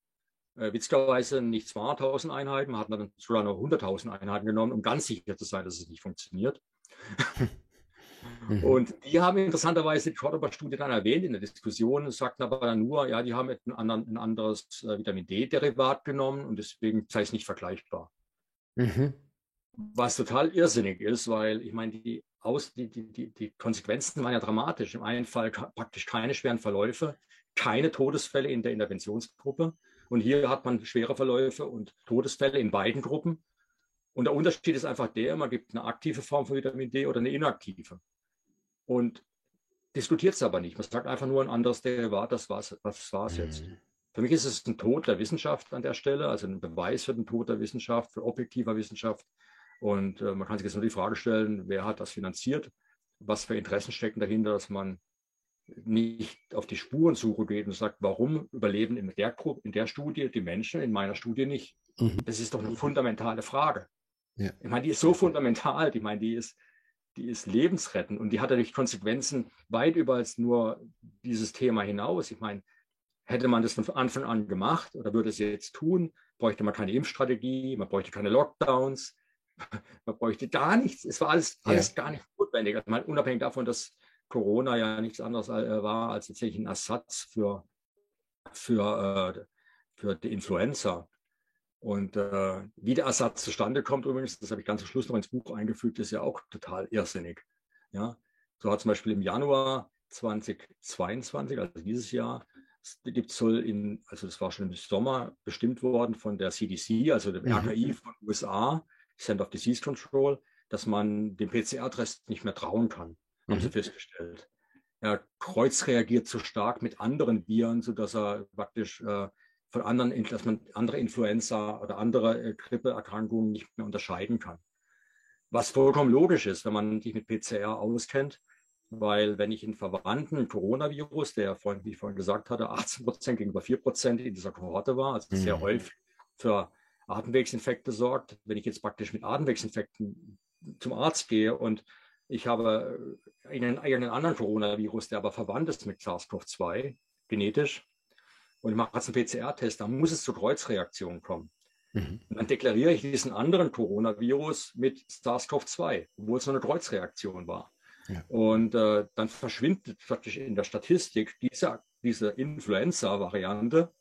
Äh, witzigerweise nicht 2000 Einheiten, man hat dann sogar noch 100.000 Einheiten genommen, um ganz sicher zu sein, dass es nicht funktioniert. Mhm. Und die haben interessanterweise die Cordoba-Studie dann erwähnt in der Diskussion, sagten aber dann nur, ja, die haben ein, anderen, ein anderes äh, Vitamin D-Derivat genommen und deswegen sei es nicht vergleichbar. Mhm. Was total irrsinnig ist, weil ich meine, die, Aus, die, die, die Konsequenzen waren ja dramatisch. Im einen Fall praktisch keine schweren Verläufe, keine Todesfälle in der Interventionsgruppe. Und hier hat man schwere Verläufe und Todesfälle in beiden Gruppen. Und der Unterschied ist einfach der, man gibt eine aktive Form von Vitamin D oder eine inaktive. Und diskutiert es aber nicht. Man sagt einfach nur ein anderes Derivat, das war es was war's jetzt. Mhm. Für mich ist es ein Tod der Wissenschaft an der Stelle, also ein Beweis für den Tod der Wissenschaft, für objektiver Wissenschaft. Und äh, man kann sich jetzt nur die Frage stellen, wer hat das finanziert? Was für Interessen stecken dahinter, dass man nicht auf die Spurensuche geht und sagt, warum überleben in der, Gruppe, in der Studie die Menschen, in meiner Studie nicht? Mhm. Das ist doch eine fundamentale Frage. Ja. Ich meine, die ist so fundamental, ich meine, die ist, die ist lebensrettend und die hat natürlich Konsequenzen weit über als nur dieses Thema hinaus. Ich meine, hätte man das von Anfang an gemacht oder würde es jetzt tun, bräuchte man keine Impfstrategie, man bräuchte keine Lockdowns, man bräuchte gar nichts. Es war alles, alles ja. gar nicht notwendig. Also mal unabhängig davon, dass Corona ja nichts anderes äh, war als tatsächlich ein Ersatz für, für, äh, für die Influenza. Und äh, wie der Ersatz zustande kommt übrigens, das habe ich ganz zum Schluss noch ins Buch eingefügt, ist ja auch total irrsinnig. Ja? So hat zum Beispiel im Januar 2022, also dieses Jahr, gibt soll in, also das war schon im Sommer bestimmt worden von der CDC, also dem RKI von USA, Center of Disease Control, dass man dem PCR-Test nicht mehr trauen kann haben mhm. sie festgestellt. Er kreuzreagiert zu stark mit anderen Viren, sodass er praktisch äh, von anderen, dass man andere Influenza oder andere äh, Grippeerkrankungen nicht mehr unterscheiden kann. Was vollkommen logisch ist, wenn man sich mit PCR auskennt, weil wenn ich einen verwandten Coronavirus, der vorhin, wie ich vorhin gesagt hatte, 18 Prozent gegenüber 4 Prozent in dieser Kohorte war, also mhm. sehr häufig für Atemwegsinfekte sorgt, wenn ich jetzt praktisch mit Atemwegsinfekten zum Arzt gehe und ich habe einen, einen anderen Coronavirus, der aber verwandt ist mit SARS-CoV-2 genetisch. Und ich mache jetzt einen PCR-Test, da muss es zur Kreuzreaktion kommen. Mhm. Und dann deklariere ich diesen anderen Coronavirus mit SARS-CoV-2, obwohl es nur eine Kreuzreaktion war. Ja. Und äh, dann verschwindet praktisch in der Statistik diese, diese Influenza-Variante,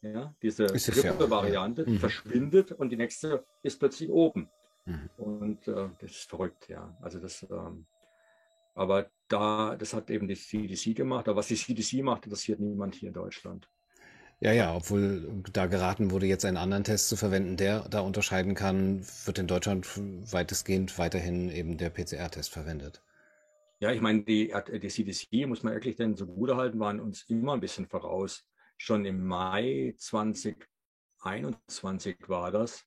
ja, diese Grippe-Variante, ja. mhm. verschwindet und die nächste ist plötzlich oben. Mhm. Und äh, das ist verrückt, ja. Also das, ähm, aber da, das hat eben die CDC gemacht. Aber was die CDC macht, interessiert niemand hier in Deutschland. Ja, ja, obwohl da geraten wurde, jetzt einen anderen Test zu verwenden, der da unterscheiden kann, wird in Deutschland weitestgehend weiterhin eben der PCR-Test verwendet. Ja, ich meine, die, die CDC, muss man wirklich denn so gut halten, waren uns immer ein bisschen voraus. Schon im Mai 2021 war das,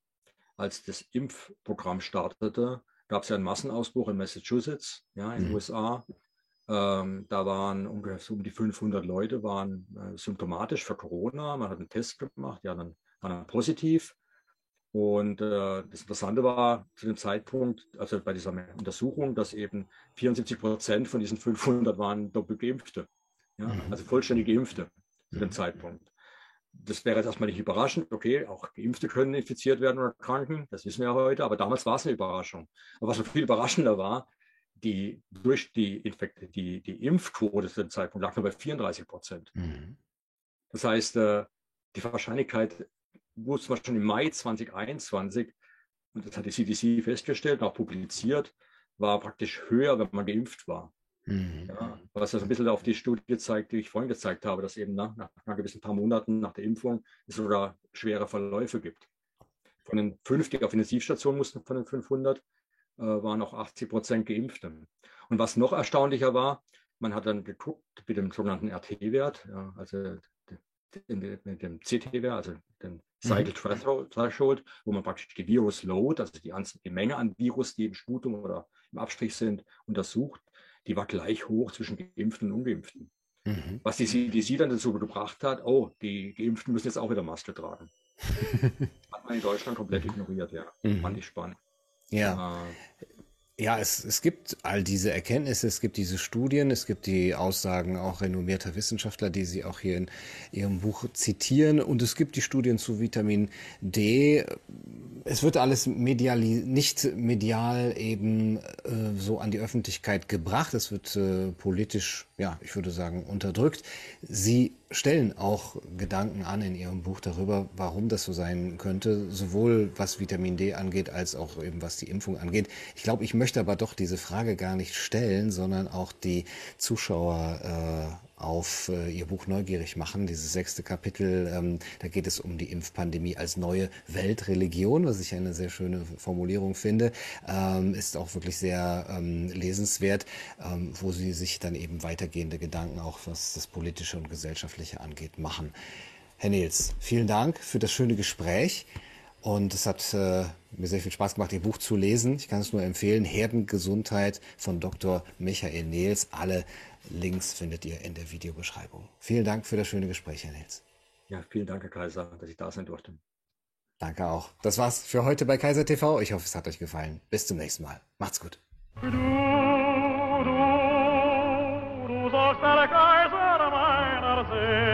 als das Impfprogramm startete, gab es ja einen Massenausbruch in Massachusetts, ja, in den mhm. USA. Ähm, da waren ungefähr so um die 500 Leute waren äh, symptomatisch für Corona. Man hat einen Test gemacht, ja, dann waren dann positiv. Und äh, das Interessante war zu dem Zeitpunkt, also bei dieser Untersuchung, dass eben 74 Prozent von diesen 500 waren doppelt geimpfte, ja, mhm. also vollständig geimpfte zu dem mhm. Zeitpunkt das wäre jetzt erstmal nicht überraschend. Okay, auch Geimpfte können infiziert werden oder kranken, das wissen wir ja heute, aber damals war es eine Überraschung. Aber was noch viel überraschender war, die durch die Infekte, die, die Impfquote zu dem Zeitpunkt lag nur bei 34 Prozent. Mhm. Das heißt, äh, die Wahrscheinlichkeit wusste man schon im Mai 2021, und das hat die CDC festgestellt, auch publiziert, war praktisch höher, wenn man geimpft war. Mhm. Ja, was das ein bisschen auf die Studie zeigt, die ich vorhin gezeigt habe, dass eben nach, nach einer gewissen paar Monaten nach der Impfung es sogar schwere Verläufe gibt. Von den fünf, die auf Intensivstation mussten, von den 500, äh, waren auch 80 Prozent Geimpfte. Und was noch erstaunlicher war, man hat dann geguckt mit dem sogenannten RT-Wert, ja, also mit dem CT-Wert, also dem Cycle mhm. Threshold, wo man praktisch die Virus-Load, also die, die Menge an Virus, die im Sputum oder im Abstrich sind, untersucht, die war gleich hoch zwischen Geimpften und Ungeimpften. Mhm. Was die CDC dann dazu gebracht hat, oh, die Geimpften müssen jetzt auch wieder Maske tragen. hat man in Deutschland komplett ignoriert, ja. Mhm. Fand ich spannend. Ja. Äh, ja, es, es gibt all diese Erkenntnisse, es gibt diese Studien, es gibt die Aussagen auch renommierter Wissenschaftler, die Sie auch hier in Ihrem Buch zitieren und es gibt die Studien zu Vitamin D. Es wird alles medial, nicht medial eben äh, so an die Öffentlichkeit gebracht, es wird äh, politisch, ja, ich würde sagen, unterdrückt. Sie stellen auch Gedanken an in Ihrem Buch darüber, warum das so sein könnte, sowohl was Vitamin D angeht, als auch eben was die Impfung angeht. Ich glaube, ich möchte aber doch diese Frage gar nicht stellen, sondern auch die Zuschauer äh, auf äh, Ihr Buch neugierig machen. Dieses sechste Kapitel, ähm, da geht es um die Impfpandemie als neue Weltreligion, was ich eine sehr schöne Formulierung finde, ähm, ist auch wirklich sehr ähm, lesenswert, ähm, wo Sie sich dann eben weitergehende Gedanken auch was das politische und gesellschaftliche angeht machen. Herr Nils, vielen Dank für das schöne Gespräch. Und es hat äh, mir sehr viel Spaß gemacht, Ihr Buch zu lesen. Ich kann es nur empfehlen. Herdengesundheit von Dr. Michael Nils. Alle Links findet ihr in der Videobeschreibung. Vielen Dank für das schöne Gespräch, Herr Nils. Ja, vielen Dank, Herr Kaiser, dass ich da sein durfte. Danke auch. Das war's für heute bei Kaiser TV. Ich hoffe, es hat euch gefallen. Bis zum nächsten Mal. Macht's gut. Du, du, du sollst der Kaiser meiner Seele.